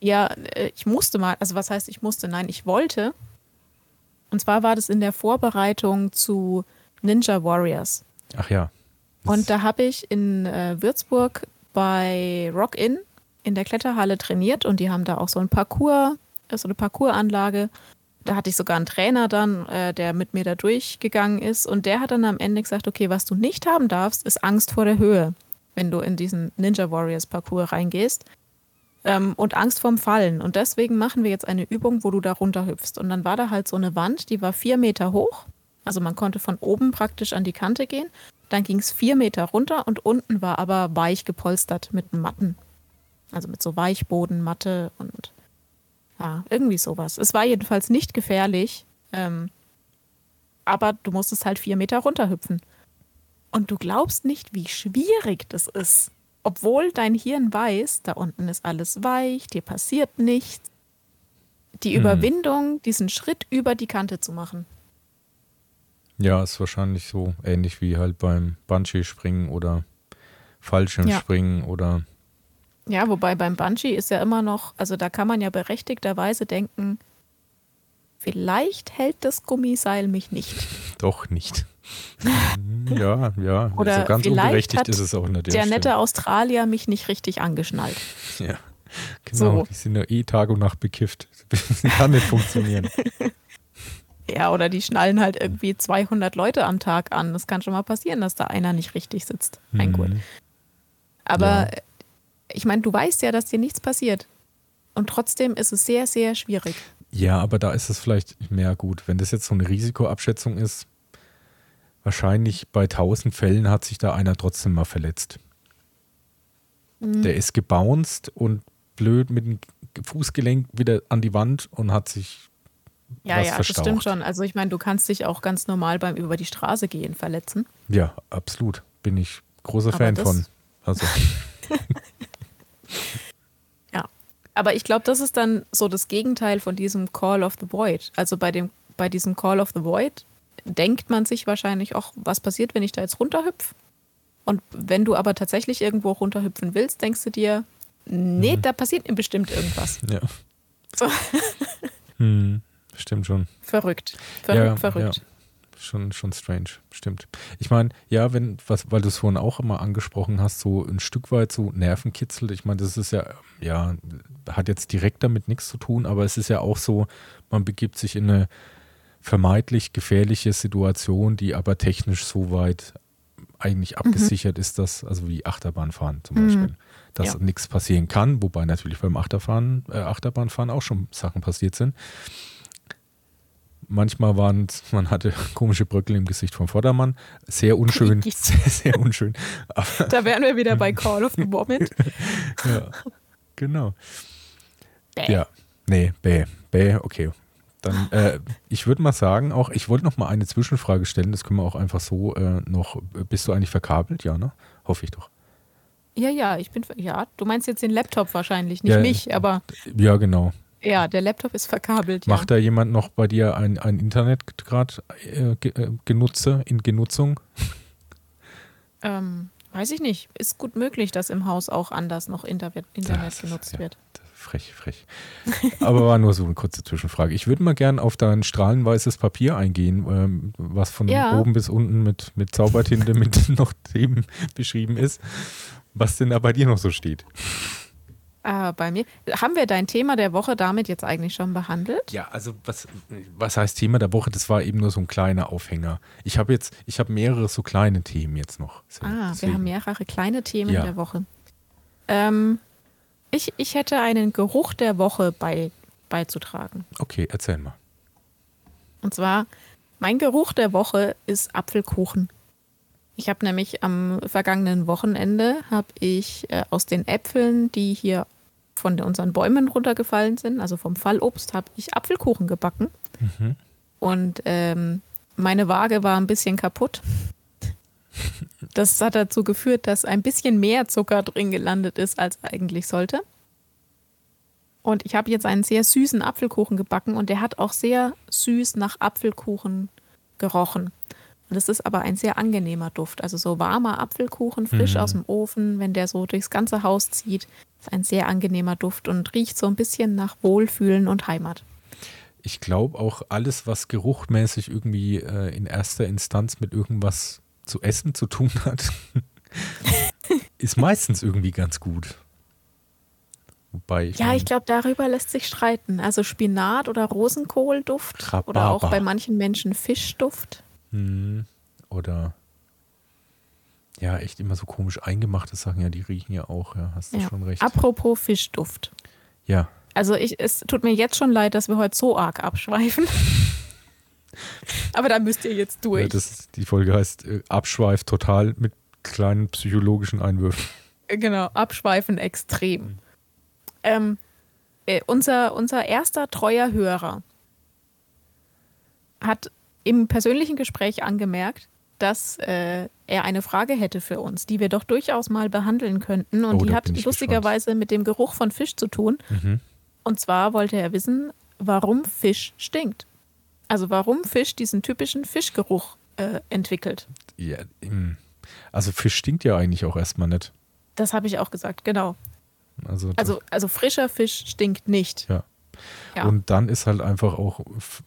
Ja, äh, ich musste mal, also was heißt ich musste? Nein, ich wollte. Und zwar war das in der Vorbereitung zu Ninja Warriors. Ach ja. Und da habe ich in äh, Würzburg bei Rock In in der Kletterhalle trainiert und die haben da auch so ein Parcours, so eine Parcoursanlage. Da hatte ich sogar einen Trainer dann, äh, der mit mir da durchgegangen ist und der hat dann am Ende gesagt, okay, was du nicht haben darfst, ist Angst vor der Höhe, wenn du in diesen Ninja Warriors Parcours reingehst. Ähm, und Angst vorm Fallen. Und deswegen machen wir jetzt eine Übung, wo du da runterhüpfst. Und dann war da halt so eine Wand, die war vier Meter hoch. Also man konnte von oben praktisch an die Kante gehen. Dann ging es vier Meter runter und unten war aber weich gepolstert mit Matten. Also mit so Weichboden, Matte und ja, irgendwie sowas. Es war jedenfalls nicht gefährlich, ähm, aber du musstest halt vier Meter runterhüpfen. Und du glaubst nicht, wie schwierig das ist. Obwohl dein Hirn weiß, da unten ist alles weich, dir passiert nichts. Die Hm. Überwindung, diesen Schritt über die Kante zu machen. Ja, ist wahrscheinlich so ähnlich wie halt beim Bungee-Springen oder Fallschirmspringen oder Ja, wobei beim Bungee ist ja immer noch, also da kann man ja berechtigterweise denken, vielleicht hält das Gummiseil mich nicht. doch nicht. ja, ja. Oder so ganz vielleicht unberechtigt hat ist es auch nicht. Der nette Australier mich nicht richtig angeschnallt. Ja, genau. So. Die sind ja eh Tag und Nacht bekifft. Das kann nicht funktionieren. Ja, oder die schnallen halt irgendwie 200 Leute am Tag an. Das kann schon mal passieren, dass da einer nicht richtig sitzt. Ein Gurt. Mhm. Aber Ja. Ich meine, du weißt ja, dass dir nichts passiert. Und trotzdem ist es sehr, sehr schwierig. Ja, aber da ist es vielleicht mehr gut. Wenn das jetzt so eine Risikoabschätzung ist, wahrscheinlich bei 1000 Fällen hat sich da einer trotzdem mal verletzt. Mhm. Der ist gebounced und blöd mit dem Fußgelenk wieder an die Wand und hat sich Ja, was ja, das verstaucht. stimmt schon. Also ich meine, du kannst dich auch ganz normal beim über die Straße gehen verletzen. Ja, absolut. Bin ich großer Aber Fan das- von. Also, Ja. Aber ich glaube, das ist dann so das Gegenteil von diesem Call of the Void. Also bei dem, bei diesem Call of the Void denkt man sich wahrscheinlich auch, was passiert, wenn ich da jetzt runterhüpf? Und wenn du aber tatsächlich irgendwo runterhüpfen willst, denkst du dir, nee, Mhm. da passiert mir bestimmt irgendwas. ja. So. Hm, stimmt schon. Verrückt. Verrückt, Ja, verrückt. ja. Schon, schon strange, stimmt. Ich meine, ja, wenn, was, weil du es vorhin auch immer angesprochen hast, so ein Stück weit so Nervenkitzel, ich meine, das ist ja, ja, hat jetzt direkt damit nichts zu tun, aber es ist ja auch so, man begibt sich in eine vermeintlich gefährliche Situation, die aber technisch so weit eigentlich abgesichert ist, dass, also wie Achterbahnfahren zum Mhm. Beispiel, dass Ja. nichts passieren kann, wobei natürlich beim Achterfahren, äh, Achterbahnfahren auch schon Sachen passiert sind. Manchmal waren man hatte komische Bröckel im Gesicht vom Vordermann. Sehr unschön, sehr, sehr unschön. Aber, Da wären wir wieder bei Call of the Moment. ja, genau. Bäh. Ja, nee, bäh, bäh, okay. Dann, äh, ich würde mal sagen, auch, ich wollte noch mal eine Zwischenfrage stellen, das können wir auch einfach so äh, noch, bist du eigentlich verkabelt? Ja, ne? Hoffe ich doch. Ja, ja, ich bin, ja, du meinst jetzt den Laptop wahrscheinlich, nicht Ja, mich, aber Ja, genau. Ja, der Laptop ist verkabelt. Ja. Macht da jemand noch bei dir ein, ein Internet gerade äh, äh, genutze, in Genutzung? Ähm, weiß ich nicht. Ist gut möglich, dass im Haus auch anders noch Internet, Internet ist- genutzt ja. wird. Frech, frech. Aber war nur so eine kurze Zwischenfrage. Ich würde mal gern auf dein strahlenweißes Papier eingehen, ähm, was von Ja. oben bis unten mit, mit Zaubertinte mit noch Themen beschrieben ist. Was denn da bei dir noch so steht? Ah, bei mir. Haben wir dein Thema der Woche damit jetzt eigentlich schon behandelt? Ja, also was, was heißt Thema der Woche? Das war eben nur so ein kleiner Aufhänger. Ich habe jetzt, ich habe mehrere so kleine Themen jetzt noch. Ah, wir deswegen. haben mehrere kleine Themen Ja. der Woche. Ähm, ich, ich hätte einen Geruch der Woche bei, beizutragen. Okay, erzähl mal. Und zwar, mein Geruch der Woche ist Apfelkuchen. Ich habe nämlich am vergangenen Wochenende habe ich äh, aus den Äpfeln, die hier von unseren Bäumen runtergefallen sind, also vom Fallobst, habe ich Apfelkuchen gebacken. Mhm. Und ähm, meine Waage war ein bisschen kaputt. Das hat dazu geführt, dass ein bisschen mehr Zucker drin gelandet ist, als eigentlich sollte. Und ich habe jetzt einen sehr süßen Apfelkuchen gebacken und der hat auch sehr süß nach Apfelkuchen gerochen. Und es ist aber ein sehr angenehmer Duft. Also so warmer Apfelkuchen, frisch Mhm. aus dem Ofen, wenn der so durchs ganze Haus zieht, ist ein sehr angenehmer Duft und riecht so ein bisschen nach Wohlfühlen und Heimat. Ich glaube auch alles, was geruchmäßig irgendwie äh, in erster Instanz mit irgendwas zu essen zu tun hat, ist meistens irgendwie ganz gut. Wobei ich Ja, mein, ich glaube, darüber lässt sich streiten. Also Spinat oder Rosenkohlduft oder auch Rhabarber. bei manchen Menschen Fischduft. Hm, oder ja, echt immer so komisch eingemachte Sachen, ja, die riechen ja auch, ja, hast du Ja. schon recht. Apropos Fischduft. Ja, Also ich, es tut mir jetzt schon leid, dass wir heute so arg abschweifen. Aber da müsst ihr jetzt durch. ja das die Folge heißt äh, Abschweif total mit kleinen psychologischen Einwürfen. Genau, abschweifen extrem. Ähm, äh, unser, unser erster treuer Hörer hat im persönlichen Gespräch angemerkt, dass äh, er eine Frage hätte für uns, die wir doch durchaus mal behandeln könnten. Und Oh, die hat lustigerweise mit dem Geruch von Fisch zu tun. Mhm. Und zwar wollte er wissen, warum Fisch stinkt. Also warum Fisch diesen typischen Fischgeruch äh, entwickelt. Ja, also Fisch stinkt ja eigentlich auch erstmal nicht. Das habe ich auch gesagt, genau. Also, Also, also frischer Fisch stinkt nicht. Ja. Ja. Und dann ist halt einfach auch f-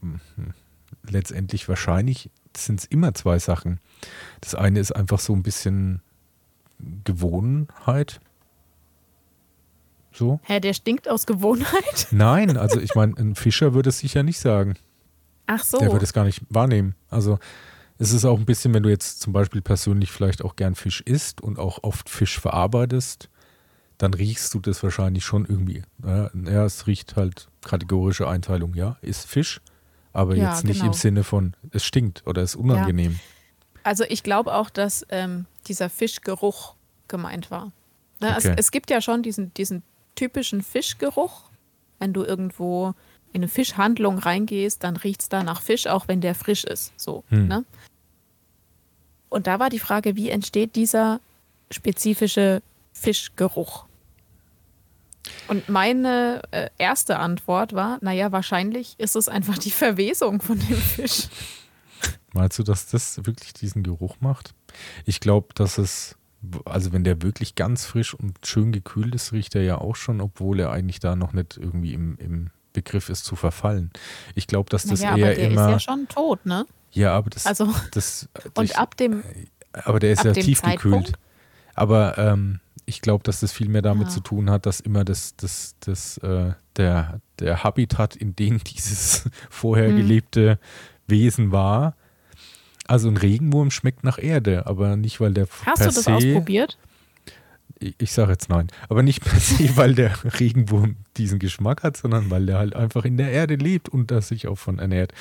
letztendlich wahrscheinlich sind es immer zwei Sachen. Das eine ist einfach so ein bisschen Gewohnheit. So? Hä, der stinkt aus Gewohnheit? Nein, also ich meine, ein Fischer würde es sicher nicht sagen. Ach so. Der würde es gar nicht wahrnehmen. Also es ist auch ein bisschen, wenn du jetzt zum Beispiel persönlich vielleicht auch gern Fisch isst und auch oft Fisch verarbeitest, dann riechst du das wahrscheinlich schon irgendwie. Ja, es riecht halt kategorische Einteilung, ja, ist Fisch, aber Ja, jetzt nicht genau. im Sinne von, es stinkt oder ist unangenehm. Also ich glaube auch, dass ähm, dieser Fischgeruch gemeint war. Ne, Okay. es, es gibt ja schon diesen, diesen typischen Fischgeruch. Wenn du irgendwo in eine Fischhandlung reingehst, dann riecht es da nach Fisch, auch wenn der frisch ist. So, Hm. ne? Und da war die Frage, wie entsteht dieser spezifische Fischgeruch? Und meine äh, erste Antwort war, naja, wahrscheinlich ist es einfach die Verwesung von dem Fisch. Meinst du, dass das wirklich diesen Geruch macht? Ich glaube, dass es, also wenn der wirklich ganz frisch und schön gekühlt ist, riecht er ja auch schon, obwohl er eigentlich da noch nicht irgendwie im, im Begriff ist zu verfallen. Ich glaube, dass das naja, eher aber der immer. ist ja schon tot, ne? ja, aber das. Also, das und ich, ab dem, aber der ist ja tiefgekühlt. Zeitpunkt? Aber ähm, ich glaube, dass das viel mehr damit Ah. zu tun hat, dass immer das, das, das, äh, der, der Habitat, in dem dieses vorher Hm. gelebte Wesen war. Also ein Regenwurm schmeckt nach Erde, aber nicht, weil der hast per du das se, ausprobiert? Ich, ich sage jetzt nein, aber nicht per se, weil der Regenwurm diesen Geschmack hat, sondern weil der halt einfach in der Erde lebt und da sich auch von ernährt.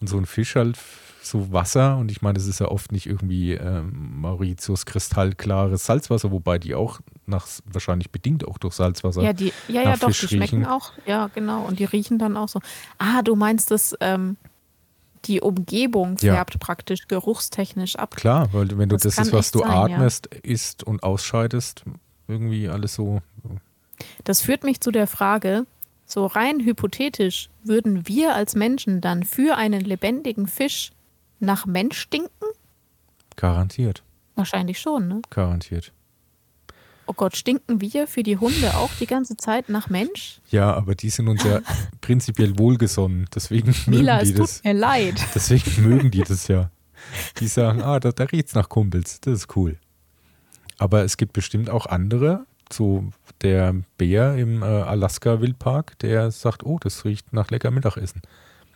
Und so ein Fisch halt so Wasser, und ich meine, das ist ja oft nicht irgendwie ähm, Mauritius kristallklares Salzwasser, wobei die auch nach, wahrscheinlich bedingt auch durch Salzwasser. Ja, die, ja, ja, doch, Fisch die schmecken riechen. auch. Ja, genau. Und die riechen dann auch so. Ah, du meinst, dass ähm, die Umgebung Ja. färbt praktisch geruchstechnisch ab. Klar, weil wenn du Das das, ist, was du sein, ja. atmest, isst und ausscheidest, irgendwie alles so. Das führt mich zu der Frage, so rein hypothetisch, würden wir als Menschen dann für einen lebendigen Fisch nach Mensch stinken? Garantiert, Wahrscheinlich schon, ne? garantiert. Oh Gott, stinken wir für die Hunde auch die ganze Zeit nach Mensch? Ja, aber die sind uns ja prinzipiell wohlgesonnen, deswegen Mila, mögen es die tut das. mir leid. Deswegen mögen die das ja. Die sagen, ah, da, da riecht's nach Kumpels, das ist cool. Aber es gibt bestimmt auch andere, so der Bär im äh, Alaska-Wildpark, der sagt, oh, das riecht nach lecker Mittagessen.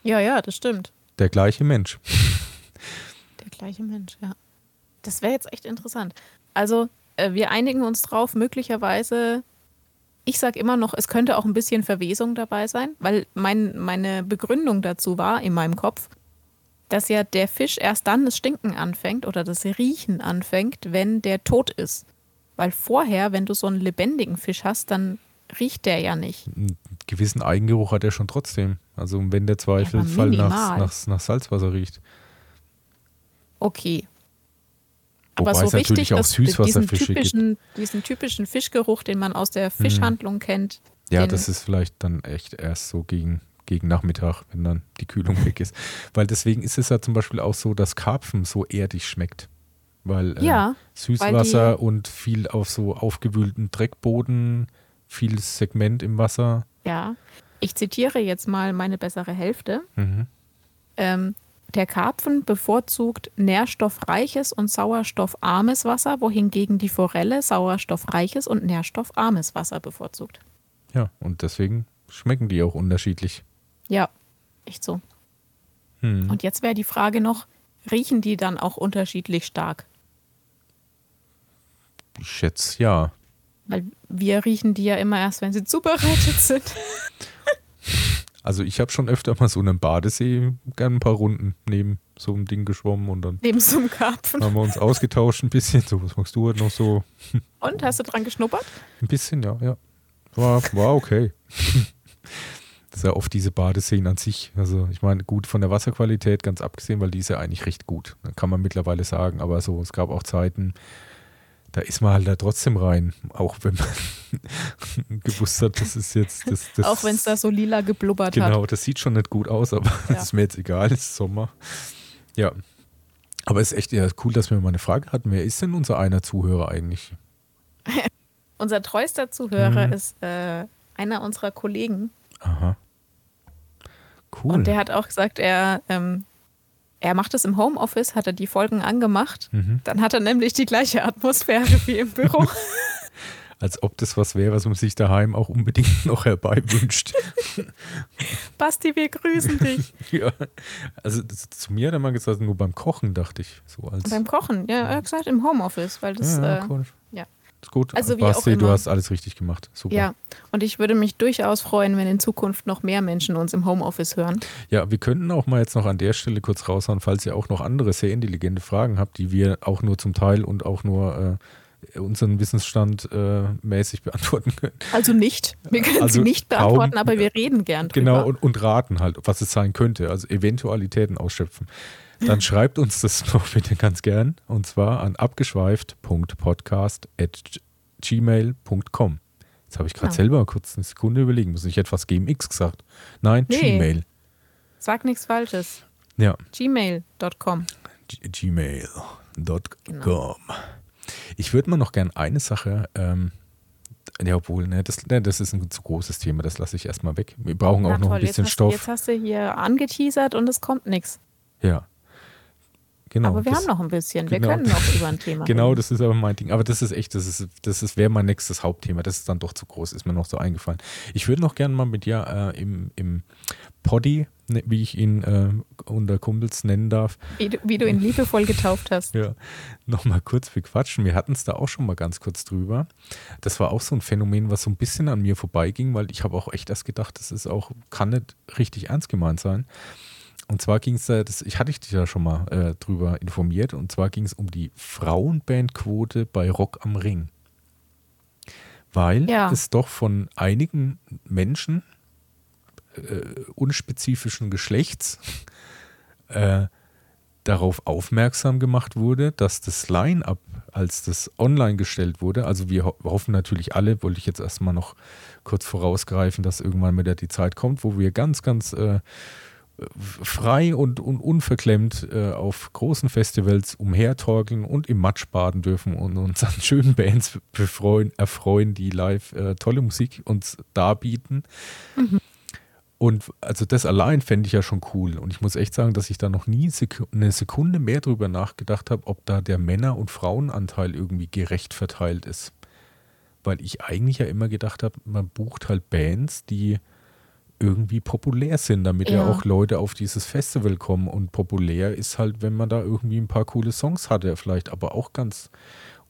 Ja, ja, das stimmt. Der gleiche Mensch. Der gleiche Mensch, ja. Das wäre jetzt echt interessant. Also, äh, wir einigen uns drauf, möglicherweise, ich sage immer noch, es könnte auch ein bisschen Verwesung dabei sein, weil mein, meine Begründung dazu war in meinem Kopf, dass ja der Fisch erst dann das Stinken anfängt oder das Riechen anfängt, wenn der tot ist. Weil vorher, wenn du so einen lebendigen Fisch hast, dann riecht der ja nicht. Einen gewissen Eigengeruch hat er schon trotzdem. Also wenn der Zweifelfall nach, minimal. nach, nach Salzwasser riecht. Okay. Wobei Aber so es natürlich richtig, auch dass diesen Süßwasserfische gibt. typischen, diesen typischen Fischgeruch, den man aus der Fischhandlung kennt, Ja, das ist vielleicht dann echt erst so gegen, gegen Nachmittag, wenn dann die Kühlung weg ist. Weil deswegen ist es ja zum Beispiel auch so, dass Karpfen so erdig schmeckt. Weil äh, Ja, Süßwasser und viel auf so aufgewühlten Dreckboden, viel Segment im Wasser. Ja, ich zitiere jetzt mal meine bessere Hälfte. Mhm. Ähm, Der Karpfen bevorzugt nährstoffreiches und sauerstoffarmes Wasser, wohingegen die Forelle sauerstoffreiches und nährstoffarmes Wasser bevorzugt. Ja, und deswegen schmecken die auch unterschiedlich. Ja, echt so. Hm. Und jetzt wäre die Frage noch, riechen die dann auch unterschiedlich stark? Ich schätze ja. Weil wir riechen die ja immer erst, wenn sie zubereitet sind. Also ich habe schon öfter mal so einen Badesee gerne ein paar Runden neben so einem Ding geschwommen und dann Neben so einem Karpfen. haben wir uns ausgetauscht ein bisschen. So, was magst du heute noch so? Und, hast du dran geschnuppert? Ein bisschen, ja, ja. War, war okay. Das ist ja oft diese Badeseen an sich. Also ich meine, gut von der Wasserqualität ganz abgesehen, weil die ist ja eigentlich recht gut. Kann man mittlerweile sagen. Aber so, es gab auch Zeiten, da ist man halt da trotzdem rein. Auch wenn man gewusst hat, das ist jetzt das. das Auch wenn es da so lila geblubbert hat. Genau, das sieht schon nicht gut aus, aber Ja. das ist mir jetzt egal, es ist Sommer. Ja. Aber es ist echt ja, cool, dass wir mal eine Frage hatten. Wer ist denn unser einer Zuhörer eigentlich? Unser treuster Zuhörer Mhm. ist äh, einer unserer Kollegen. Aha. Cool. Und der hat auch gesagt, er, ähm, er macht es im Homeoffice, hat er die Folgen angemacht. mhm. Dann hat er nämlich die gleiche Atmosphäre wie im Büro. Als ob das was wäre, was man sich daheim auch unbedingt noch herbeiwünscht. Basti, wir grüßen dich. ja. Also das, zu mir hat er mal gesagt, nur beim Kochen dachte ich. So als, Beim Kochen, ja, er hat gesagt im Homeoffice, weil das, ja, äh, ja, cool. Ist gut. Also wie Basti, du hast alles richtig gemacht. Super. ja. Und ich würde mich durchaus freuen, wenn in Zukunft noch mehr Menschen uns im Homeoffice hören. Ja, wir könnten auch mal jetzt noch an der Stelle kurz raushauen, falls ihr auch noch andere sehr intelligente Fragen habt, die wir auch nur zum Teil und auch nur äh, unseren Wissensstand äh, mäßig beantworten können. Also nicht. Wir können Also sie nicht kaum- beantworten, aber wir reden gern drüber. Genau, und, und raten halt, was es sein könnte, also Eventualitäten ausschöpfen. Dann schreibt uns das doch bitte ganz gern und zwar an abgeschweift.podcast.gmail.com. Jetzt habe ich gerade Genau. selber kurz eine Sekunde überlegen müssen. Ich hätte etwas GMX gesagt. Nein, Nee. Gmail. Sag nichts Falsches. Ja, Gmail.com. Gmail.com. Genau. Ich würde mal noch gern eine Sache, ähm, ja, obwohl, ne, das, ne, das ist ein zu großes Thema, das lasse ich erstmal weg. Wir brauchen auch Na noch toll, ein bisschen jetzt hast, Stoff. Jetzt hast du hier angeteasert und es kommt nichts. ja. Genau. aber wir das, haben noch ein bisschen. Wir genau. können noch über ein Thema Genau, reden. das ist aber mein Ding. Aber das ist echt, das ist, das ist, wäre mein nächstes Hauptthema. Das ist dann doch zu groß, ist mir noch so eingefallen. Ich würde noch gerne mal mit dir äh, im, im Poddy, ne, wie ich ihn äh, unter Kumpels nennen darf, Wie du, wie du ihn liebevoll getauft hast. ja, nochmal kurz bequatschen. Wir hatten es da auch schon mal ganz kurz drüber. Das war auch so ein Phänomen, was so ein bisschen an mir vorbeiging, weil ich habe auch echt erst gedacht, das ist auch, kann nicht richtig ernst gemeint sein. Und zwar ging es da, das, ich hatte dich ja schon mal äh, drüber informiert, und zwar ging es um die Frauenbandquote bei Rock am Ring. Weil Ja. es doch von einigen Menschen äh, unspezifischen Geschlechts äh, darauf aufmerksam gemacht wurde, dass das Line-up, als das online gestellt wurde, also wir ho hoffen natürlich alle, wollte ich jetzt erstmal noch kurz vorausgreifen, dass irgendwann wieder die Zeit kommt, wo wir ganz, ganz äh, frei und, und unverklemmt äh, auf großen Festivals umhertorkeln und im Matsch baden dürfen und uns an schönen Bands befreuen, erfreuen, die live äh, tolle Musik uns darbieten. Und also das allein fände ich ja schon cool. Und ich muss echt sagen, dass ich da noch nie eine Sekunde mehr drüber nachgedacht habe, ob da der Männer- und Frauenanteil irgendwie gerecht verteilt ist. Weil ich eigentlich ja immer gedacht habe, man bucht halt Bands, die irgendwie populär sind, damit ja. Ja. auch Leute auf dieses Festival kommen. Und populär ist halt, wenn man da irgendwie ein paar coole Songs hatte, vielleicht aber auch ganz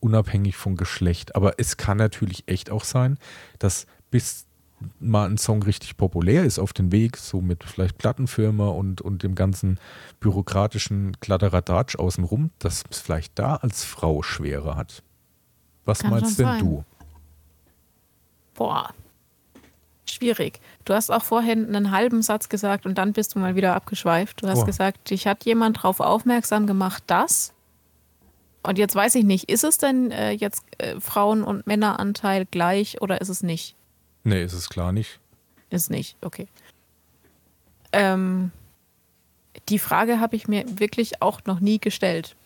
unabhängig vom Geschlecht. Aber es kann natürlich echt auch sein, dass bis mal ein Song richtig populär ist auf dem Weg, so mit vielleicht Plattenfirma und, und dem ganzen bürokratischen Kladderadatsch außenrum, dass es vielleicht da als Frau schwerer hat. Was Kann meinst denn sein. du? Boah. Schwierig. Du hast auch vorhin einen halben Satz gesagt und dann bist du mal wieder abgeschweift. Du hast Oh. gesagt, dich hat jemand darauf aufmerksam gemacht, dass. Und jetzt weiß ich nicht, ist es denn äh, jetzt äh, Frauen- und Männeranteil gleich oder ist es nicht? Nee, ist es klar nicht. Ist nicht, okay. Ähm, die Frage habe ich mir wirklich auch noch nie gestellt.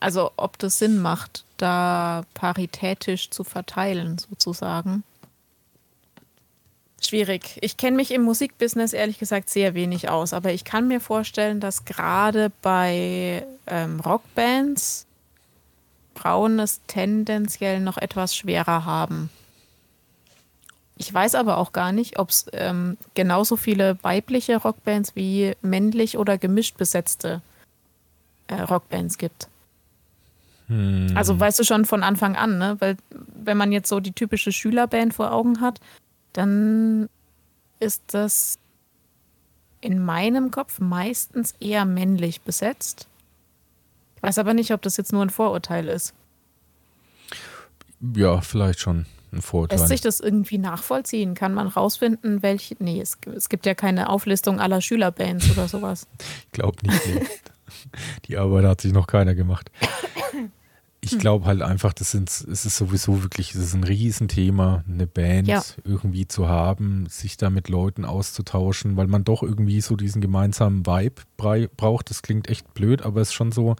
Also ob das Sinn macht, da paritätisch zu verteilen, sozusagen. Schwierig. Ich kenne mich im Musikbusiness ehrlich gesagt sehr wenig aus, aber ich kann mir vorstellen, dass gerade bei ähm, Rockbands Frauen es tendenziell noch etwas schwerer haben. Ich weiß aber auch gar nicht, ob es ähm, genauso viele weibliche Rockbands wie männlich oder gemischt besetzte äh, Rockbands gibt. Hm. Also weißt du schon von Anfang an, ne? Weil wenn man jetzt so die typische Schülerband vor Augen hat, dann ist das in meinem Kopf meistens eher männlich besetzt. Ich weiß aber nicht, ob das jetzt nur ein Vorurteil ist. Ja, vielleicht schon ein Vorurteil. Lässt sich das irgendwie nachvollziehen? Kann man rausfinden, welche. Nee, es, es gibt ja keine Auflistung aller Schülerbands oder sowas. ich glaube nicht. Die Arbeit hat sich noch keiner gemacht. Ich hm. glaube halt einfach, das sind, es ist sowieso wirklich, es ist ein Riesenthema, eine Band ja. irgendwie zu haben, sich da mit Leuten auszutauschen, weil man doch irgendwie so diesen gemeinsamen Vibe braucht. Das klingt echt blöd, aber es ist schon so,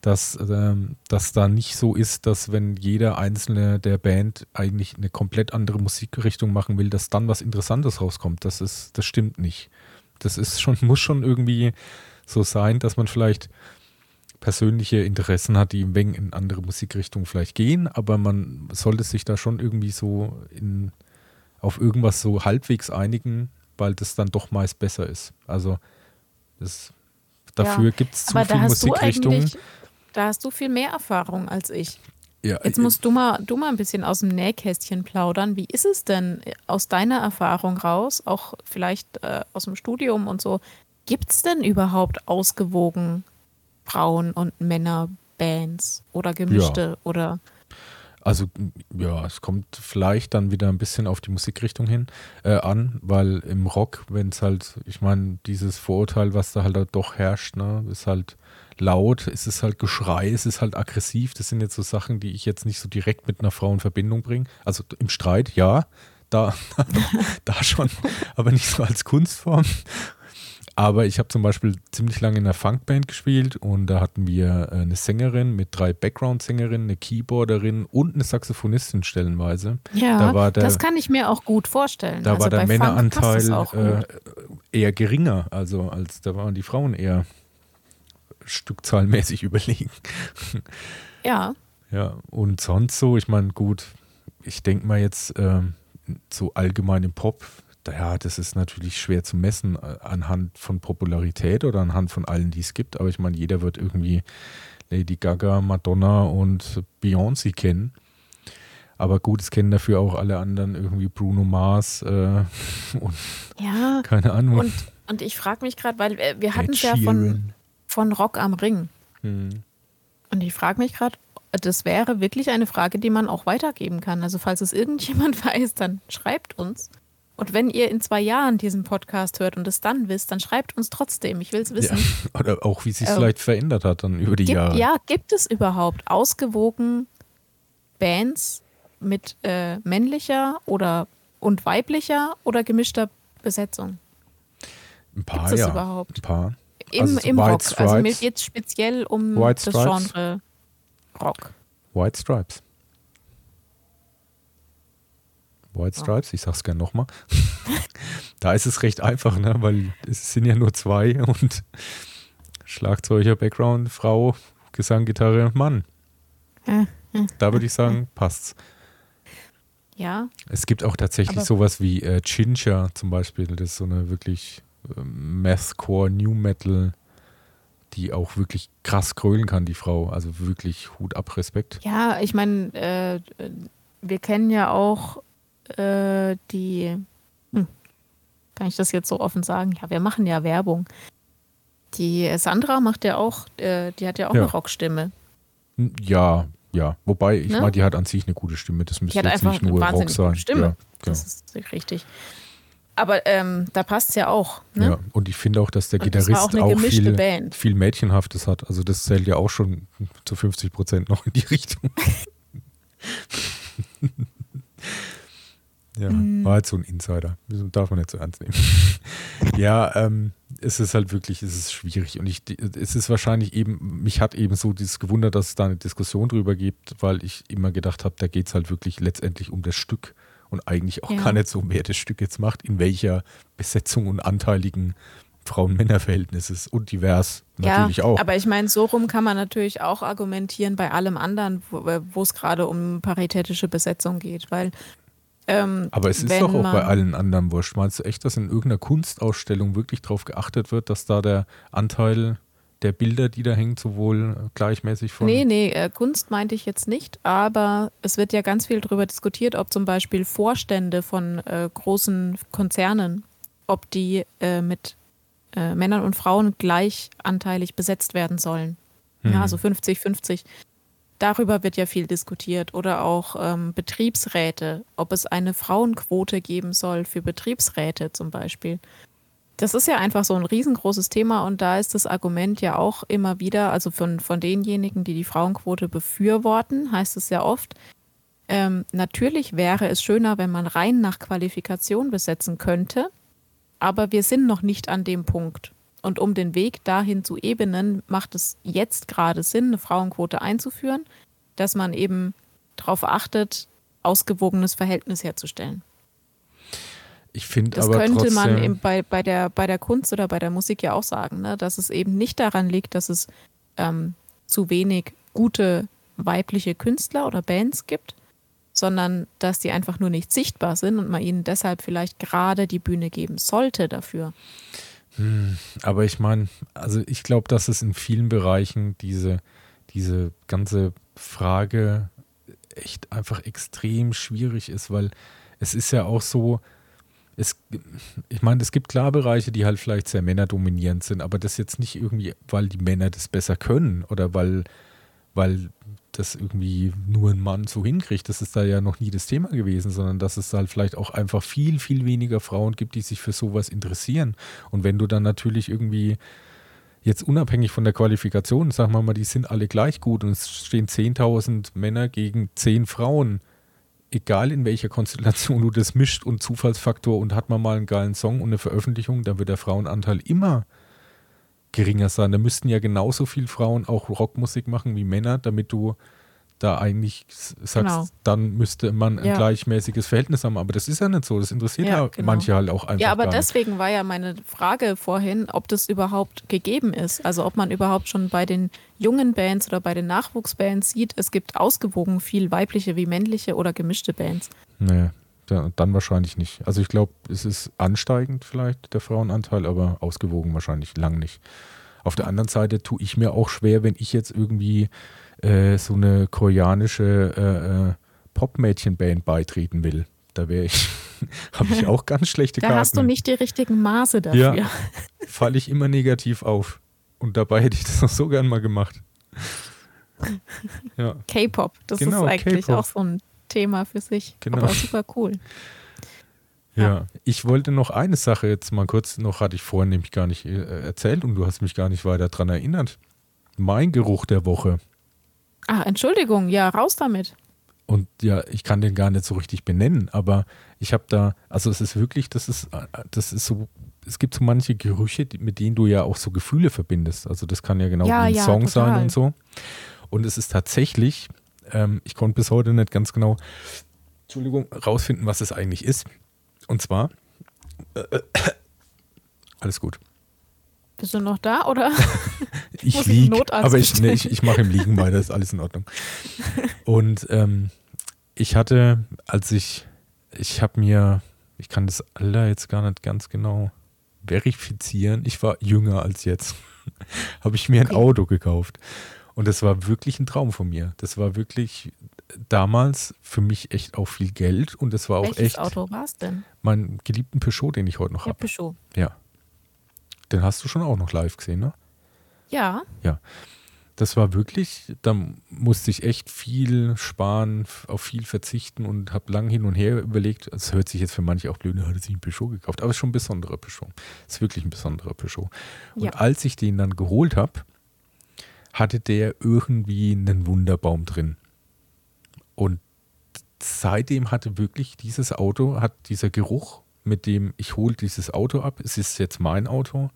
dass ähm, das da nicht so ist, dass wenn jeder einzelne der Band eigentlich eine komplett andere Musikrichtung machen will, dass dann was Interessantes rauskommt. Das ist, das stimmt nicht. Das ist schon, muss schon irgendwie so sein, dass man vielleicht persönliche Interessen hat, die im wenig in andere Musikrichtungen vielleicht gehen, aber man sollte sich da schon irgendwie so in, auf irgendwas so halbwegs einigen, weil das dann doch meist besser ist. Also das, dafür ja, gibt es zu viele Musikrichtungen. Da hast du viel mehr Erfahrung als ich. Ja, Jetzt musst du mal, du mal ein bisschen aus dem Nähkästchen plaudern. Wie ist es denn aus deiner Erfahrung raus, auch vielleicht äh, aus dem Studium und so? Gibt es denn überhaupt ausgewogen Frauen- und Männerbands oder gemischte ja. oder? Also ja, es kommt vielleicht dann wieder ein bisschen auf die Musikrichtung hin äh, an, weil im Rock, wenn es halt, ich meine, dieses Vorurteil, was da halt doch herrscht, ne, ist halt laut, es ist halt Geschrei, es ist halt aggressiv. Das sind jetzt so Sachen, die ich jetzt nicht so direkt mit einer Frau in Verbindung bringe. Also im Streit, ja, da, da schon, aber nicht so als Kunstform. Aber ich habe zum Beispiel ziemlich lange in einer Funkband gespielt und da hatten wir äh, eine Sängerin mit drei Background-Sängerinnen, eine Keyboarderin und eine Saxophonistin stellenweise. Ja, da der, das kann ich mir auch gut vorstellen. Da also war der Männeranteil äh, eher geringer, also als da waren die Frauen eher stückzahlmäßig überlegen. Ja. Ja, und sonst so, ich meine, gut, ich denke mal jetzt ähm, so allgemein im Pop, ja, das ist natürlich schwer zu messen äh, anhand von Popularität oder anhand von allen, die es gibt. Aber ich meine, jeder wird irgendwie Lady Gaga, Madonna und Beyoncé kennen. Aber gut, es kennen dafür auch alle anderen irgendwie Bruno Mars äh, und ja, keine Ahnung. Und, und ich frage mich gerade, weil äh, wir hatten es ja von, von Rock am Ring. Hm. Und ich frage mich gerade, das wäre wirklich eine Frage, die man auch weitergeben kann. Also falls es irgendjemand weiß, dann schreibt uns. Und wenn ihr in zwei Jahren diesen Podcast hört und es dann wisst, dann schreibt uns trotzdem. Ich will es wissen. Ja, oder auch, wie sich es ähm, vielleicht verändert hat dann über die gibt, Jahre. Ja, gibt es überhaupt ausgewogen Bands mit äh, männlicher oder und weiblicher oder gemischter Besetzung? Ein paar, Gibt's ja. überhaupt? Ein paar. Im, also im Rock. Also Stripes. Also mir geht es speziell um das Genre Rock. White Stripes. White Stripes, ich sag's gerne nochmal. da ist es recht einfach, ne? weil es sind ja nur zwei und Schlagzeuger, Background, Frau, Gesang, Gitarre, Mann. Da würde ich sagen, passt's. Ja. Es gibt auch tatsächlich Aber sowas wie äh, Chincha zum Beispiel. Das ist so eine wirklich äh, Mathcore, New Metal, die auch wirklich krass krölen kann, die Frau. Also wirklich Hut ab, Respekt. Ja, ich meine, äh, wir kennen ja auch äh, die, hm, kann ich das jetzt so offen sagen? Ja, wir machen ja Werbung. Die Sandra macht ja auch, äh, die hat ja auch ja. eine Rockstimme. Hm, ja, ja. Wobei, ich ne? meine, die hat an sich eine gute Stimme. Das müsste jetzt nicht nur Rock sein. Stimme. Ja, genau. Das ist richtig. Aber ähm, da passt es ja auch. Ne? Ja, und ich finde auch, dass der und Gitarrist auch, auch viel, viel Mädchenhaftes hat. Also das zählt ja auch schon zu 50 Prozent noch in die Richtung. Ja, mhm. war halt so ein Insider. Darf man nicht so ernst nehmen. ja, ähm, es ist halt wirklich, es ist schwierig. Und ich, es ist wahrscheinlich eben, mich hat eben so dieses gewundert, dass es da eine Diskussion drüber gibt, weil ich immer gedacht habe, da geht es halt wirklich letztendlich um das Stück und eigentlich auch ja. gar nicht so wer das Stück jetzt macht, in welcher Besetzung und anteiligen Frauen-Männer-Verhältnis ist und divers natürlich ja, auch. Aber ich meine, so rum kann man natürlich auch argumentieren bei allem anderen, wo es gerade um paritätische Besetzung geht, weil ähm, aber es ist doch auch bei allen anderen wurscht. Meinst du echt, dass in irgendeiner Kunstausstellung wirklich darauf geachtet wird, dass da der Anteil der Bilder, die da hängen, sowohl gleichmäßig von. Nee, nee, äh, Kunst meinte ich jetzt nicht, aber es wird ja ganz viel darüber diskutiert, ob zum Beispiel Vorstände von äh, großen Konzernen, ob die äh, mit äh, Männern und Frauen gleichanteilig besetzt werden sollen. Hm. Ja, also 50-50. Darüber wird ja viel diskutiert. Oder auch ähm, Betriebsräte, ob es eine Frauenquote geben soll für Betriebsräte zum Beispiel das ist ja einfach so ein riesengroßes Thema und da ist das Argument ja auch immer wieder, also von, von denjenigen, die die Frauenquote befürworten, heißt es ja oft, ähm, natürlich wäre es schöner, wenn man rein nach Qualifikation besetzen könnte, aber wir sind noch nicht an dem Punkt. Und um den Weg dahin zu ebnen, macht es jetzt gerade Sinn, eine Frauenquote einzuführen, dass man eben darauf achtet, ausgewogenes Verhältnis herzustellen. Ich finde aber könnte trotzdem, man eben bei, bei, der, bei der Kunst oder bei der Musik ja auch sagen, ne? dass es eben nicht daran liegt, dass es ähm, zu wenig gute weibliche Künstler oder Bands gibt, sondern dass die einfach nur nicht sichtbar sind und man ihnen deshalb vielleicht gerade die Bühne geben sollte dafür. Hm, aber ich meine, also ich glaube, dass es in vielen Bereichen diese, diese ganze Frage echt einfach extrem schwierig ist, weil es ist ja auch so, es, ich meine, es gibt klar Bereiche, die halt vielleicht sehr männerdominierend sind, aber das jetzt nicht irgendwie, weil die Männer das besser können oder weil, weil das irgendwie nur ein Mann so hinkriegt. Das ist da ja noch nie das Thema gewesen, sondern dass es halt vielleicht auch einfach viel, viel weniger Frauen gibt, die sich für sowas interessieren. Und wenn du dann natürlich irgendwie jetzt unabhängig von der Qualifikation, sagen wir mal, die sind alle gleich gut und es stehen 10.000 Männer gegen 10 Frauen, egal in welcher Konstellation du das mischt und Zufallsfaktor und hat man mal einen geilen Song und eine Veröffentlichung, dann wird der Frauenanteil immer geringer sein. Da müssten ja genauso viele Frauen auch Rockmusik machen wie Männer, damit du da eigentlich sagst, genau. dann müsste man ein ja. gleichmäßiges Verhältnis haben. Aber das ist ja nicht so. Das interessiert ja, ja genau. manche halt auch einfach. Ja, aber deswegen war ja meine Frage vorhin, ob das überhaupt gegeben ist. Also ob man überhaupt schon bei den jungen Bands oder bei den Nachwuchsbands sieht, es gibt ausgewogen viel weibliche wie männliche oder gemischte Bands. Nee, dann wahrscheinlich nicht. Also ich glaube, es ist ansteigend vielleicht der Frauenanteil, aber ausgewogen wahrscheinlich lang nicht. Auf der anderen Seite tue ich mir auch schwer, wenn ich jetzt irgendwie äh, so eine koreanische äh, äh, Popmädchenband beitreten will. Da wäre ich, habe ich auch ganz schlechte da Karten. Da hast du nicht die richtigen Maße dafür. Ja, falle ich immer negativ auf. Und dabei hätte ich das noch so gern mal gemacht. Ja. K-Pop, das genau, ist eigentlich auch so ein Thema für sich. Genau. Aber super cool. Ja. ja. ich wollte noch eine Sache jetzt mal kurz, noch hatte ich vorhin nämlich gar nicht äh, erzählt und du hast mich gar nicht weiter daran erinnert. Mein Geruch der Woche. Ah, Entschuldigung, ja, raus damit. Und ja, ich kann den gar nicht so richtig benennen, aber ich habe da, also es ist wirklich, das ist, das ist so, es gibt so manche Gerüche, mit denen du ja auch so Gefühle verbindest. Also das kann ja genau ja, wie ein ja, Song total. sein und so. Und es ist tatsächlich, ähm, ich konnte bis heute nicht ganz genau, Entschuldigung, rausfinden, was es eigentlich ist. Und zwar, äh, äh, alles gut. Bist du noch da oder? ich liege, aber ich, nee, ich, ich mache im Liegen weiter, ist alles in Ordnung. Und ähm, ich hatte, als ich, ich habe mir, ich kann das Alter jetzt gar nicht ganz genau verifizieren, ich war jünger als jetzt, habe ich mir ein Auto gekauft. Und das war wirklich ein Traum von mir. Das war wirklich damals für mich echt auch viel Geld und das war auch Welches echt. Auto war es denn? Mein geliebten Peugeot, den ich heute noch habe. Peugeot. Ja. Den hast du schon auch noch live gesehen, ne? Ja. Ja. Das war wirklich, da musste ich echt viel sparen, auf viel verzichten und habe lang hin und her überlegt. Es hört sich jetzt für manche auch blöd, hat sich ein Peugeot gekauft, aber es ist schon ein besonderer Peugeot. Es ist wirklich ein besonderer Peugeot. Und ja. als ich den dann geholt habe, hatte der irgendwie einen Wunderbaum drin. Und seitdem hatte wirklich dieses Auto, hat dieser Geruch mit dem, ich hole dieses Auto ab, es ist jetzt mein Auto,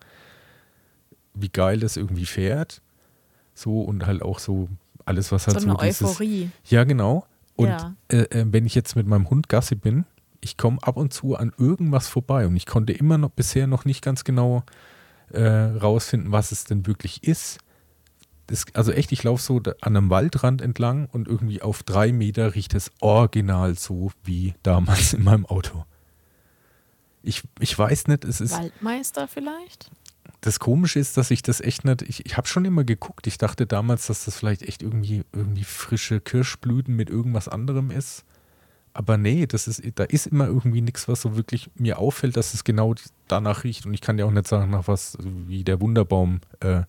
wie geil das irgendwie fährt. So und halt auch so alles, was halt so, so eine dieses, Euphorie. Ja, genau. Und ja. Äh, äh, wenn ich jetzt mit meinem Hund Gassi bin, ich komme ab und zu an irgendwas vorbei und ich konnte immer noch bisher noch nicht ganz genau äh, rausfinden, was es denn wirklich ist. Das, also echt, ich laufe so an einem Waldrand entlang und irgendwie auf drei Meter riecht es original so wie damals in meinem Auto. Ich, ich weiß nicht, es ist. Waldmeister vielleicht? Das Komische ist, dass ich das echt nicht. Ich, ich habe schon immer geguckt. Ich dachte damals, dass das vielleicht echt irgendwie, irgendwie frische Kirschblüten mit irgendwas anderem ist. Aber nee, das ist, da ist immer irgendwie nichts, was so wirklich mir auffällt, dass es genau danach riecht. Und ich kann ja auch nicht sagen, nach was wie der Wunderbaum äh,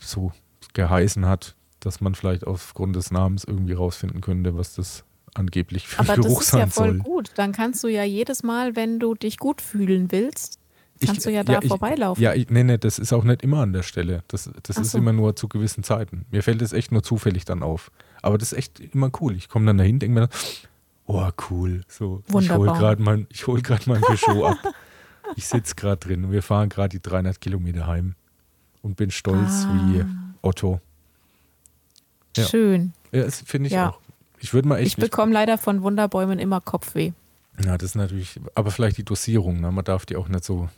so geheißen hat, dass man vielleicht aufgrund des Namens irgendwie rausfinden könnte, was das angeblich für Aber Geruch das ist ja sein voll soll. gut. Dann kannst du ja jedes Mal, wenn du dich gut fühlen willst, kannst Ich- du ja da ich, vorbeilaufen. Ja, ich, nee, nee, das ist auch nicht immer an der Stelle. Das, das Ach ist so. immer nur zu gewissen Zeiten. Mir fällt es echt nur zufällig dann auf. Aber das ist echt immer cool. Ich komme dann dahin, denke mir, dann, oh cool, so, ich hole Wunderbar. gerade mein, ich hol grad mein Peugeot ab. Ich sitze gerade drin und wir fahren gerade die 300 Kilometer heim und bin stolz Ah. wie Otto. ja. Schön. Ja, das finde ich Ja. auch. Ich würde mal echt Ich bekomme leider von Wunderbäumen immer Kopfweh. Ja, das ist natürlich, aber vielleicht die Dosierung, ne? Man darf die auch nicht so,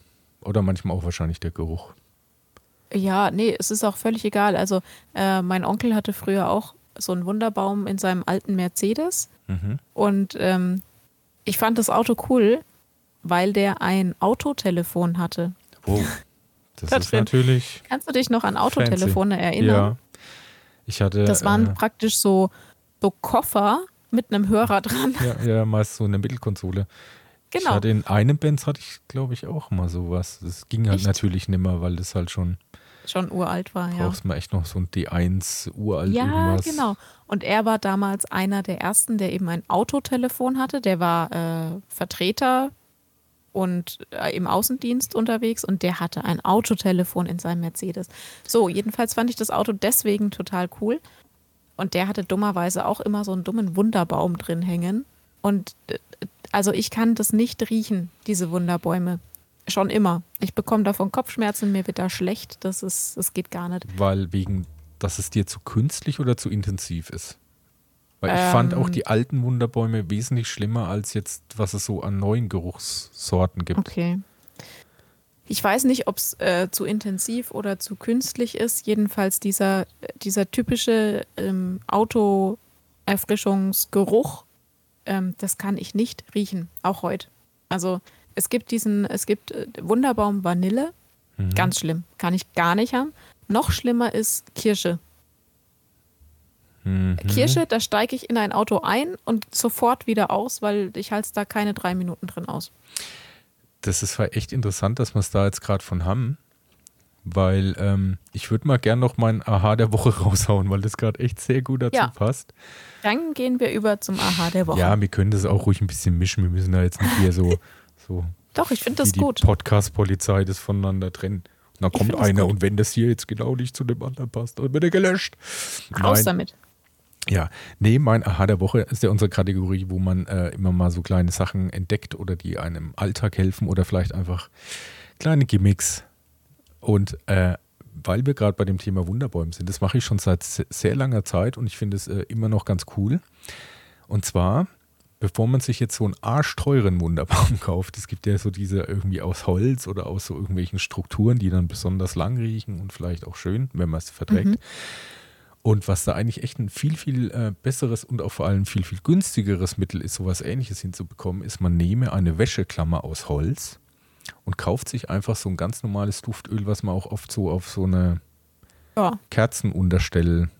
oder manchmal auch wahrscheinlich der Geruch. Ja, nee, es ist auch völlig egal. Also äh, mein Onkel hatte früher auch so einen Wunderbaum in seinem alten Mercedes Mhm. und ähm, ich fand das Auto cool, weil der ein Autotelefon hatte. Wow. Das Da ist natürlich, Kannst du dich noch an Autotelefone erinnern? ja. Ich hatte, Das waren äh, praktisch so, so Koffer mit einem Hörer dran. ja, ja, meist so eine Mittelkonsole. Ich Genau. hatte in einem Benz hatte ich, glaube ich, auch mal sowas. Das ging halt Echt? natürlich nimmer, weil das halt schon, Schon uralt war, ja. brauchst mal echt noch so ein D1 uralt Ja, irgendwas. genau. Und er war damals einer der ersten, der eben ein Autotelefon hatte. Der war äh, Vertreter und äh, im Außendienst unterwegs und der hatte ein Autotelefon in seinem Mercedes. So, jedenfalls fand ich das Auto deswegen total cool. Und der hatte dummerweise auch immer so einen dummen Wunderbaum drin hängen. Und äh, also ich kann das nicht riechen, diese Wunderbäume. Schon immer. Ich bekomme davon Kopfschmerzen, mir wird da schlecht. Das ist, das geht gar nicht. Weil wegen, dass es dir zu künstlich oder zu intensiv ist. Weil ich fand auch Ähm. die alten Wunderbäume wesentlich schlimmer als jetzt, was es so an neuen Geruchssorten gibt. Okay. Ich weiß nicht, ob es äh, zu intensiv oder zu künstlich ist. Jedenfalls dieser, dieser typische ähm, Autoerfrischungsgeruch, ähm, das kann ich nicht riechen, auch heute. Also es gibt diesen, es gibt äh, Wunderbaum Vanille, Mhm. ganz schlimm, kann ich gar nicht haben. Noch schlimmer ist Kirsche. Mhm. Kirsche, da steige ich in ein Auto ein und sofort wieder aus, weil ich halte da keine drei Minuten drin aus. Das ist zwar echt interessant, dass wir es da jetzt gerade von haben, weil ähm, ich würde mal gern noch mein Aha der Woche raushauen, weil das gerade echt sehr gut dazu Ja. passt. Dann gehen wir über zum Aha der Woche. Ja, wir können das auch ruhig ein bisschen mischen. Wir müssen da jetzt nicht hier so, so Doch, ich finde das die gut. Podcast-Polizei das voneinander trennen. Und dann kommt einer und wenn das hier jetzt genau nicht zu dem anderen passt, dann wird er gelöscht. Raus Nein. damit. Ja, nee, mein Aha der Woche ist ja unsere Kategorie, wo man äh, immer mal so kleine Sachen entdeckt oder die einem im Alltag helfen oder vielleicht einfach kleine Gimmicks. Und äh, weil wir gerade bei dem Thema Wunderbäume sind, das mache ich schon seit se- sehr langer Zeit und ich finde es äh, immer noch ganz cool. Und zwar, bevor man sich jetzt so einen arschteuren Wunderbaum kauft, es gibt ja so diese irgendwie aus Holz oder aus so irgendwelchen Strukturen, die dann besonders lang riechen und vielleicht auch schön, wenn man es verträgt. Mhm. Und was da eigentlich echt ein viel, viel äh, besseres und auch vor allem viel, viel günstigeres Mittel ist, sowas ähnliches hinzubekommen, ist, man nehme eine Wäscheklammer aus Holz und kauft sich einfach so ein ganz normales Duftöl, was man auch oft so auf so eine Ja. Kerzenunterstell,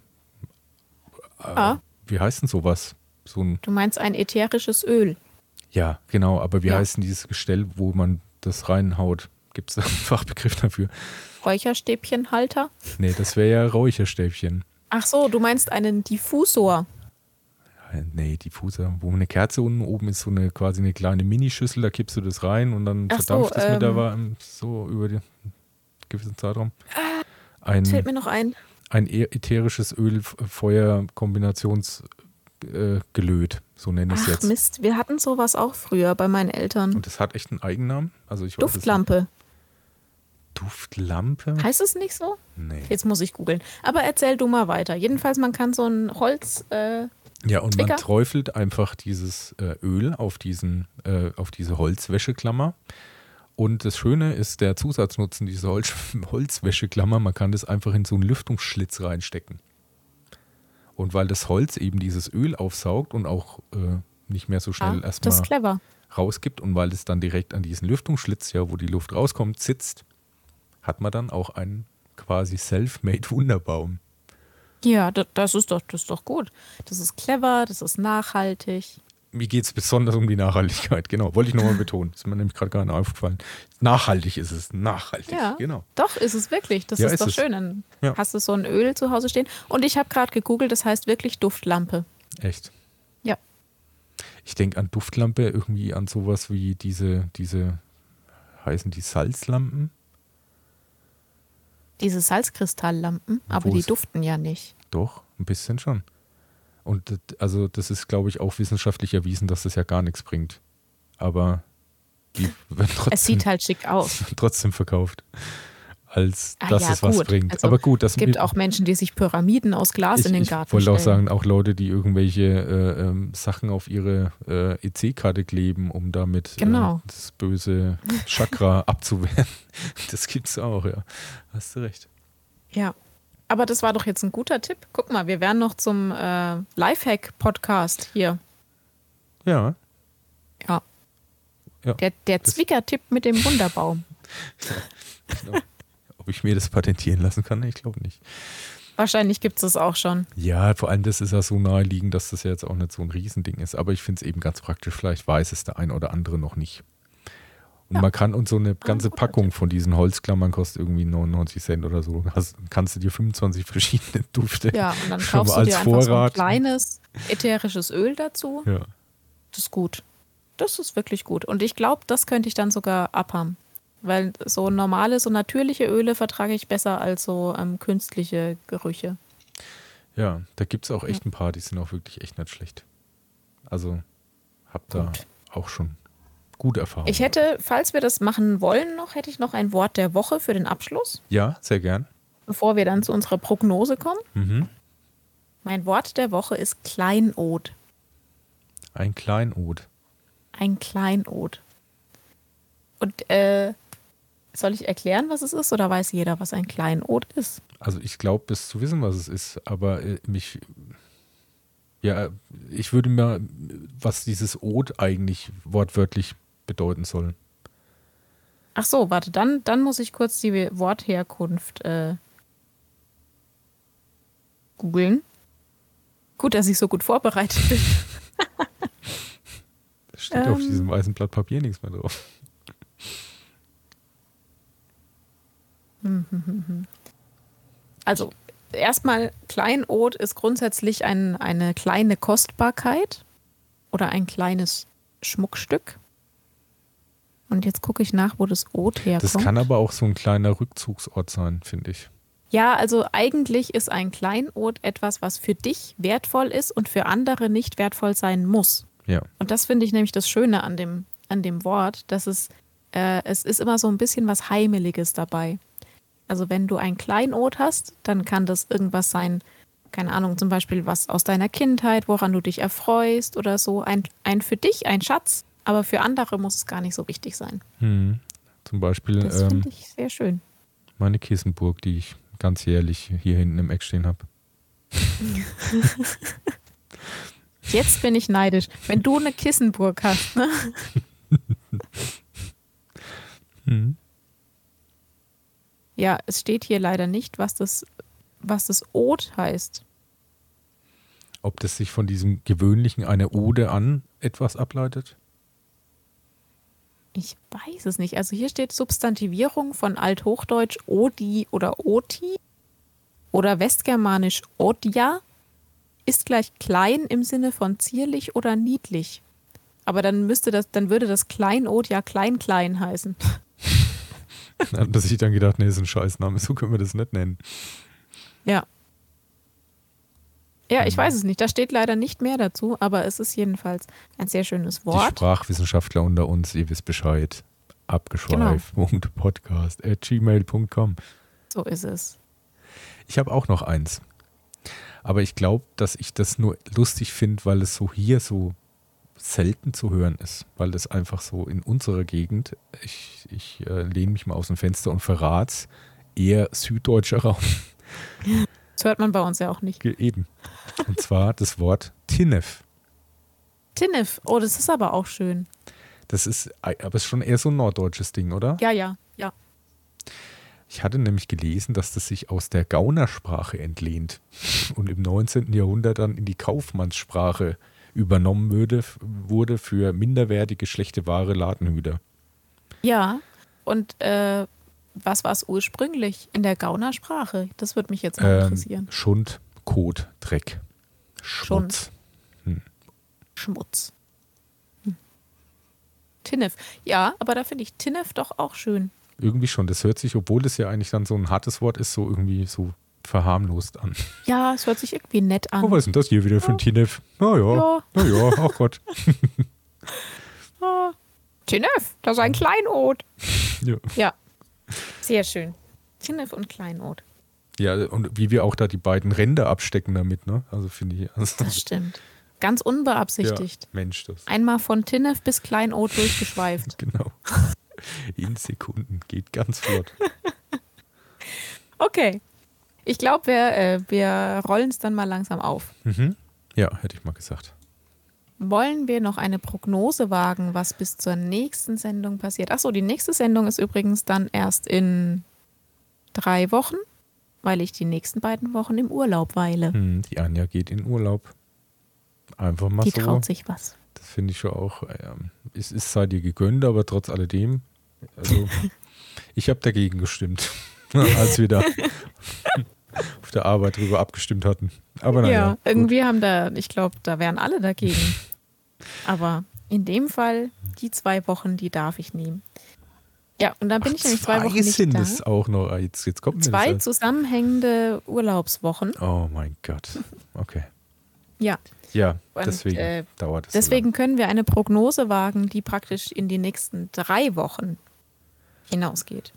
äh, Ah. wie heißt denn sowas? So ein, Du meinst ein ätherisches Öl. ja, genau, aber wie Ja. heißt denn dieses Gestell, wo man das reinhaut? Gibt es einen Fachbegriff dafür? Räucherstäbchenhalter. Nee, das wäre ja Räucherstäbchen. Ach so, du meinst einen Diffusor. Nee, Diffuser, wo eine Kerze unten oben ist, so eine quasi eine kleine Minischüssel, da kippst du das rein und dann Ach so, verdampft es mit der ähm. Wa- so über den gewissen Zeitraum. Ein, Fällt mir noch ein. ein e- ätherisches Öl-Feuer-Kombinationsgelöt, äh, Gelöt, so nenne ich es jetzt. Mist, wir hatten sowas auch früher bei meinen Eltern. Und das hat echt einen Eigennamen. Also ich weiß Duftlampe. nicht. Duftlampe? Heißt es nicht so? Nee. Jetzt muss ich googeln. Aber erzähl du mal weiter. Jedenfalls, man kann so ein Holz, äh, Ja, und Trigger. man träufelt einfach dieses äh, Öl auf, diesen, äh, auf diese Holzwäscheklammer. Und das Schöne ist der Zusatznutzen dieser Holz Holzwäscheklammer, man kann das einfach in so einen Lüftungsschlitz reinstecken. Und weil das Holz eben dieses Öl aufsaugt und auch äh, nicht mehr so schnell Ja, das erstmal rausgibt und weil es dann direkt an diesen Lüftungsschlitz, ja, wo die Luft rauskommt, sitzt, hat man dann auch einen quasi self-made Wunderbaum. Ja, da- das ist doch, das ist doch gut. Das ist clever, das ist nachhaltig. Mir geht es besonders um die Nachhaltigkeit, genau. Wollte ich nochmal betonen. Ist mir nämlich gerade gar nicht aufgefallen. Nachhaltig ist es, nachhaltig, Ja. genau. Doch, ist es wirklich. Das Ja, ist, ist doch es. schön. Dann Ja. hast du so ein Öl zu Hause stehen. Und ich habe gerade gegoogelt, das heißt wirklich Duftlampe. Echt. Ja. Ich denke an Duftlampe irgendwie an sowas wie diese, diese, heißen die Salzlampen? Diese Salzkristalllampen, aber Wo die duften ja nicht. Doch, ein bisschen schon. Und das- also das ist, glaube ich, auch wissenschaftlich erwiesen, dass das ja gar nichts bringt. Aber die werden Es trotzdem, sieht halt schick aus. trotzdem verkauft, als Ah, dass ja, es was gut. bringt. Also, Aber gut, das Es gibt auch Menschen, die sich Pyramiden aus Glas ich, in den ich Garten wollte auch stellen. sagen, auch Leute, die irgendwelche äh, ähm, Sachen auf ihre äh, EC-Karte kleben, um damit Genau. äh, das böse Chakra abzuwehren. Das gibt's auch, ja. Hast du recht. Ja. Aber das war doch jetzt ein guter Tipp. Guck mal, wir wären noch zum äh, Lifehack-Podcast hier. Ja, Ja. Ja, Der, der Zwicker-Tipp mit dem Wunderbaum. genau. Ob ich mir das patentieren lassen kann? Ich glaube nicht. Wahrscheinlich gibt es das auch schon. Ja, vor allem das ist ja so naheliegend, dass das ja jetzt auch nicht so ein Riesending ist. Aber ich finde es eben ganz praktisch. Vielleicht weiß es der ein oder andere noch nicht. Und Ja. man kann, und so eine ganze guter Packung von diesen Holzklammern kostet irgendwie 99 Cent oder so. Hast, kannst du dir 25 verschiedene Dufte. Ja, und dann kaufst du dir als einfach so ein Vorrat. kleines ätherisches Öl dazu. Ja. Das ist gut. Das ist wirklich gut. Und ich glaube, das könnte ich dann sogar abhaben. Weil so normale, so natürliche Öle vertrage ich besser als so ähm, künstliche Gerüche. Ja, da gibt es auch echt ein paar, die sind auch wirklich echt nicht schlecht. Also hab da Gut. auch schon gute Erfahrungen. Ich hätte, falls wir das machen wollen noch, hätte ich noch ein Wort der Woche für den Abschluss, ja, sehr gern. bevor wir dann zu unserer Prognose kommen. Mhm. Mein Wort der Woche ist Kleinod. Ein Kleinod. Ein Kleinod. Und äh, soll ich erklären, was es ist, oder weiß jeder, was ein Kleinod ist? Also ich glaube, bis zu wissen, was es ist, aber äh, mich, ja, ich würde mir, was dieses Od eigentlich wortwörtlich bedeuten soll. Ach so, warte, dann, dann muss ich kurz die Wortherkunft äh, googeln. Gut, dass ich so gut vorbereitet bin. Da steht auf Ähm. diesem weißen Blatt Papier nichts mehr drauf. Also, erstmal, Kleinod ist grundsätzlich ein, eine kleine Kostbarkeit oder ein kleines Schmuckstück. Und jetzt gucke ich nach, wo das Od herkommt. Das kann aber auch so ein kleiner Rückzugsort sein, finde ich. Ja, also eigentlich ist ein Kleinod etwas, was für dich wertvoll ist und für andere nicht wertvoll sein muss. Ja. Und das finde ich nämlich das Schöne an dem, an dem Wort, dass es, äh, es ist immer so ein bisschen was Heimeliges dabei. Also wenn du ein Kleinod hast, dann kann das irgendwas sein, keine Ahnung, zum Beispiel was aus deiner Kindheit, woran du dich erfreust oder so. Ein, ein für dich, ein Schatz, aber für andere muss es gar nicht so wichtig sein. Hm. Zum Beispiel Das ähm, finde ich sehr schön. meine Kissenburg, die ich ganz jährlich hier hinten im Eck stehen habe. Jetzt bin ich neidisch. Wenn du eine Kissenburg hast, ne? Hm. Ja, es steht hier leider nicht, was das, was das Od heißt. Ob das sich von diesem gewöhnlichen eine Ode an etwas ableitet? Ich weiß es nicht. Also hier steht Substantivierung von Althochdeutsch Odi oder Oti oder Westgermanisch Odja ist gleich klein im Sinne von zierlich oder niedlich. Aber dann müsste das, dann würde das Kleinod ja klein klein heißen. Dann hat man sich dann gedacht, nee, ist ein Scheißname, so können wir das nicht nennen. Ja. Ja, ich weiß es nicht. Da steht leider nicht mehr dazu, aber es ist jedenfalls ein sehr schönes Die Wort. Sprachwissenschaftler unter uns, ihr wisst Bescheid. Abgeschweift.podcast at gmail.com. So ist es. Ich habe auch noch eins. Aber ich glaube, dass ich das nur lustig finde, weil es so hier so selten zu hören ist, weil es einfach so in unserer Gegend, ich, ich äh, lehne mich mal aus dem Fenster und verrat's, eher süddeutscher Raum. Das hört man bei uns ja auch nicht. Eben. Und zwar das Wort Tinnef. Tinnef, oh, das ist aber auch schön. Das ist, aber ist schon eher so ein norddeutsches Ding, oder? Ja, ja, ja. Ich hatte nämlich gelesen, dass das sich aus der Gaunersprache entlehnt und im 19. Jahrhundert dann in die Kaufmannssprache übernommen würde, wurde für minderwertige, schlechte Ware Ladenhüter. Ja, und äh, was war es ursprünglich in der Gaunersprache? Das würde mich jetzt mal Ähm, interessieren. Schund, Kot, Dreck, Schmutz. Schmutz. Hm. Tinnef. Ja, aber da finde ich Tinnef doch auch schön. Irgendwie schon. Das hört sich, obwohl das ja eigentlich dann so ein hartes Wort ist, so irgendwie so verharmlost an. Ja, es hört sich irgendwie nett an. Oh, was ist denn das hier wieder für ein Tinef? Na ja, Ja. na ja, ach Gott. Ah. Tinnef, das ist ein Kleinod. Ja. Ja, sehr schön. Tinnef und Kleinod. ja, und wie wir auch da die beiden Ränder abstecken damit, ne? Also finde ich. Also, Das stimmt. Ganz ja, unbeabsichtigt. Mensch, das. Einmal von Tinnef bis Kleinod durchgeschweift. Genau. In Sekunden geht ganz flott. Okay. Ich glaube, wir, äh, wir rollen es dann mal langsam auf. Mhm. Ja, hätte ich mal gesagt. Wollen wir noch eine Prognose wagen, was bis zur nächsten Sendung passiert? Achso, die nächste Sendung ist übrigens dann erst in drei Wochen, weil ich die nächsten beiden Wochen im Urlaub weile. Hm, die Anja geht in Urlaub. Einfach mal Die so. traut sich was. Das finde ich schon auch. Ähm, es ist sei dir gegönnt, aber trotz alledem. Also, ich habe dagegen gestimmt, als wir da der Arbeit drüber abgestimmt hatten. Aber naja. ja, gut. irgendwie haben da, ich glaube, da wären alle dagegen. Aber in dem Fall, die zwei Wochen, die darf ich nehmen. Ja, und dann bin Ach, ich nämlich zwei Wochen nicht sind da. es auch noch. Ah, Jetzt, jetzt kommt Zwei zusammenhängende Urlaubswochen. Oh mein Gott. Okay. Ja, Ja, Und, deswegen äh, dauert es. deswegen können wir eine Prognose wagen, die praktisch in die nächsten drei Wochen hinausgeht.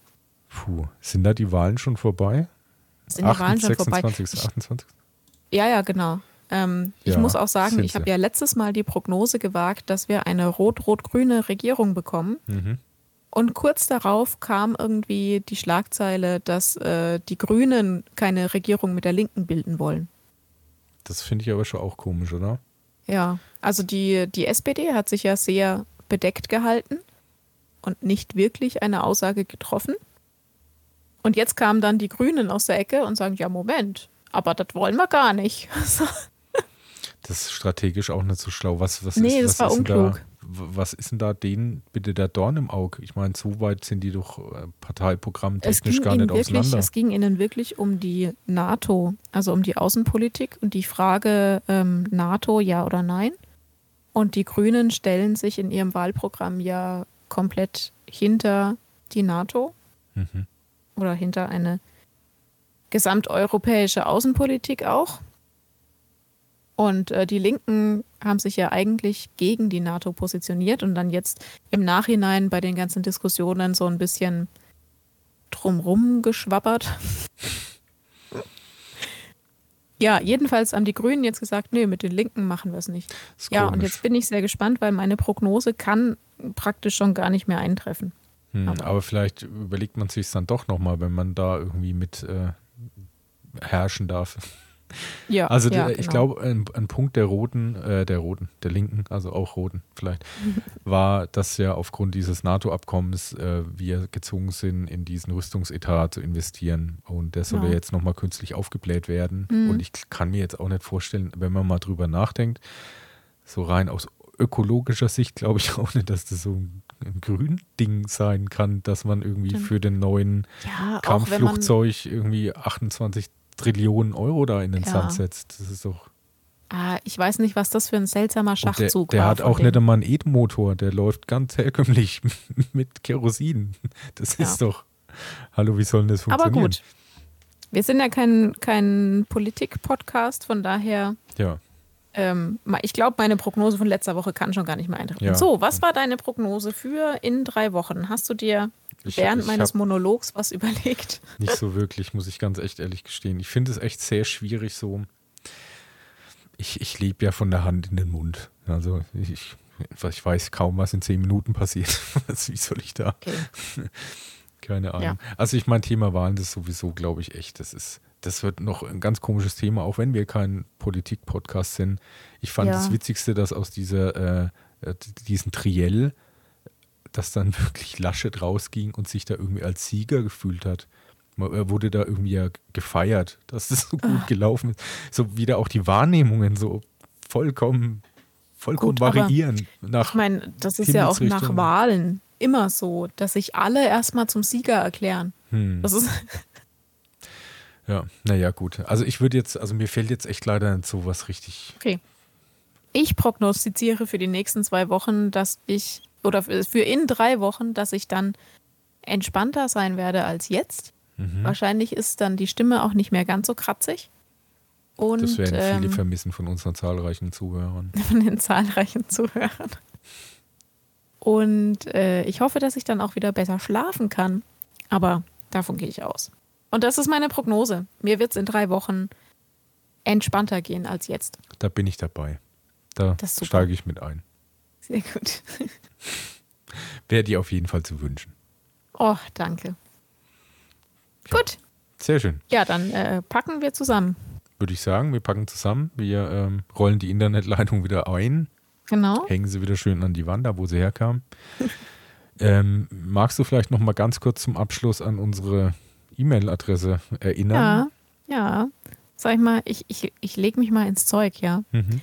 So. Puh, sind da die Wahlen schon vorbei? Sind die Wahlen schon vorbei? 26. 28. Ja, ja, genau. Ähm, ich Ja, muss auch sagen, ich habe ja letztes Mal die Prognose gewagt, dass wir eine rot-rot-grüne Regierung bekommen. Mhm. Und kurz darauf kam irgendwie die Schlagzeile, dass äh, die Grünen keine Regierung mit der Linken bilden wollen. Das finde ich aber schon auch komisch, oder? Ja, also die, die SPD hat sich ja sehr bedeckt gehalten und nicht wirklich eine Aussage getroffen. Und jetzt kamen dann die Grünen aus der Ecke und sagen, ja, Moment, aber das wollen wir gar nicht. Das ist strategisch auch nicht so schlau. Was, was Nee, ist, das was war ist denn unklug. Da, was ist denn da denen bitte der Dorn im Auge? Ich meine, so weit sind die doch äh, Parteiprogramm Es technisch ging, gar nicht wirklich, auseinander. es ging ihnen wirklich um die NATO, also um die Außenpolitik und die Frage ähm, NATO ja oder nein. Und die Grünen stellen sich in ihrem Wahlprogramm ja komplett hinter die NATO Mhm. Oder hinter eine gesamteuropäische Außenpolitik auch. Und äh, die Linken haben sich ja eigentlich gegen die NATO positioniert und dann jetzt im Nachhinein bei den ganzen Diskussionen so ein bisschen drumrum geschwappert. Ja, jedenfalls haben die Grünen jetzt gesagt, nee, mit den Linken machen wir es nicht. Ja, und jetzt bin ich sehr gespannt, weil meine Prognose kann praktisch schon gar nicht mehr eintreffen. Hm, aber- aber vielleicht überlegt man sich dann doch nochmal, wenn man da irgendwie mit äh, herrschen darf. Ja, Also ja, der, ich genau. glaube, ein, ein Punkt der Roten, äh, der Roten, der Linken, also auch Roten vielleicht, war, dass ja aufgrund dieses NATO-Abkommens äh, wir gezwungen sind, in diesen Rüstungsetat zu investieren. Und der soll ja jetzt nochmal künstlich aufgebläht werden. Mhm. Und ich kann mir jetzt auch nicht vorstellen, wenn man mal drüber nachdenkt, so rein aus ökologischer Sicht glaube ich auch nicht, dass das so ein Grün-Ding sein kann, dass man irgendwie Stimmt. für den neuen ja, Kampfflugzeug irgendwie 28 Trillionen Euro da in den Ja. Sand setzt. Das ist doch. ah, ich weiß nicht, was das für ein seltsamer Und der, Schachzug der war. hat auch nicht einmal einen E-Motor, der läuft ganz herkömmlich mit Kerosin. Das Ja. ist doch. Hallo, wie soll denn das Aber funktionieren? gut. Wir sind ja kein, kein Politik-Podcast, von daher, Ja, ähm, ich glaube, meine Prognose von letzter Woche kann schon gar nicht mehr eintreffen. Ja. So, was war deine Prognose für in drei Wochen? Hast du dir Ich- während ich meines Monologs was überlegt? nicht so wirklich, muss ich ganz echt ehrlich gestehen. Ich finde es echt sehr schwierig so. ich, ich lebe ja von der Hand in den Mund. Also ich, ich weiß kaum, was in zehn Minuten passiert. Wie soll ich da? Okay. Keine Ahnung. Ja. Also ich mein Thema Wahlen, das sowieso, glaube ich, echt. Das ist, das wird noch ein ganz komisches Thema, auch wenn wir kein Politik-Podcast sind. Ich fand ja. das Witzigste, dass aus dieser, äh, äh diesen Triell, dass dann wirklich Laschet rausging und sich da irgendwie als Sieger gefühlt hat. Er wurde da irgendwie ja gefeiert, dass das so gut ah. gelaufen ist. So wieder auch die Wahrnehmungen so vollkommen, vollkommen gut, variieren. Nach ich meine, das ist ja auch nach Wahlen immer so, dass sich alle erstmal zum Sieger erklären. Hm. Das ist. Ja, naja, gut. Also ich würde jetzt, also mir fällt jetzt echt leider nicht so was richtig. Okay. Ich prognostiziere für die nächsten zwei Wochen, dass ich, oder für in drei Wochen, dass ich dann entspannter sein werde als jetzt. Mhm. Wahrscheinlich ist dann die Stimme auch nicht mehr ganz so kratzig. Und, das werden viele ähm, vermissen von unseren zahlreichen Zuhörern. Von den zahlreichen Zuhörern. Und äh, ich hoffe, dass ich dann auch wieder besser schlafen kann. Aber davon gehe ich aus. Und das ist meine Prognose. Mir wird es in drei Wochen entspannter gehen als jetzt. Da bin ich dabei. Da steige ich mit ein. Sehr gut. Wäre dir auf jeden Fall zu wünschen. Oh, danke. Ja. Gut. Sehr schön. Ja, dann äh, packen wir zusammen. Würde ich sagen, wir packen zusammen. Wir ähm, rollen die Internetleitung wieder ein. Genau. Hängen sie wieder schön an die Wand, da wo sie herkam. ähm, magst du vielleicht noch mal ganz kurz zum Abschluss an unsere E-Mail-Adresse erinnern? Ja, ja. Sag ich mal, ich, ich, ich lege mich mal ins Zeug, ja. Mhm.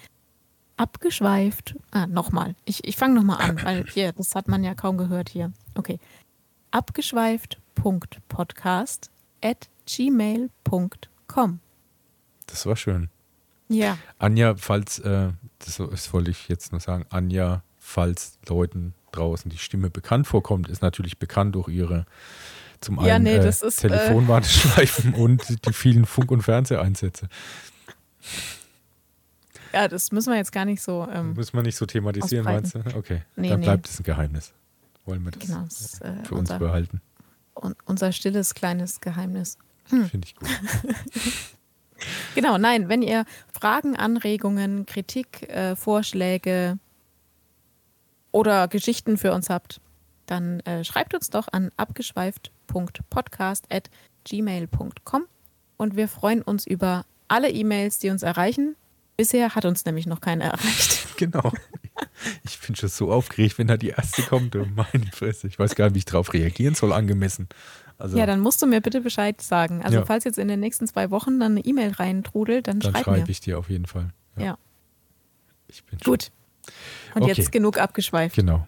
Abgeschweift. Ah, nochmal. Ich, ich fange nochmal an, weil hier, das hat man ja kaum gehört hier. Okay. Abgeschweift.podcast at gmail.com. Das war schön. Ja. Anja, falls, äh, das, das wollte ich jetzt nur sagen, Anja, falls Leuten draußen die Stimme bekannt vorkommt, ist natürlich bekannt durch ihre zum einen ja, nee, äh, ist, Telefonwarteschleifen äh, und die vielen Funk- und Fernseheinsätze. Ja, das müssen wir jetzt gar nicht so. Ähm, müssen wir nicht so thematisieren, meinst du? Okay, nee, dann nee. bleibt es ein Geheimnis. Wollen wir das, genau, das äh, für unser, uns behalten? Und unser stilles kleines Geheimnis. Hm. Finde ich gut. genau, nein, wenn ihr Fragen, Anregungen, Kritik, äh, Vorschläge oder Geschichten für uns habt, dann äh, schreibt uns doch an abgeschweift.podcast.gmail.com und wir freuen uns über alle E-Mails, die uns erreichen. Bisher hat uns nämlich noch keine erreicht. Genau. Ich bin schon so aufgeregt, wenn da die erste kommt. Oh meine Fresse. Ich weiß gar nicht, wie ich darauf reagieren soll, angemessen. Also, ja, dann musst du mir bitte Bescheid sagen. Also ja. falls jetzt in den nächsten zwei Wochen dann eine E-Mail reintrudelt, dann, dann schreib schreibe ich dir auf jeden Fall. Ja. ja. Ich bin Gut. Und okay. jetzt genug abgeschweift. Genau.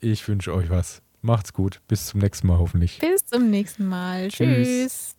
Ich wünsche euch was. Macht's gut. Bis zum nächsten Mal hoffentlich. Bis zum nächsten Mal. Tschüss. Tschüss.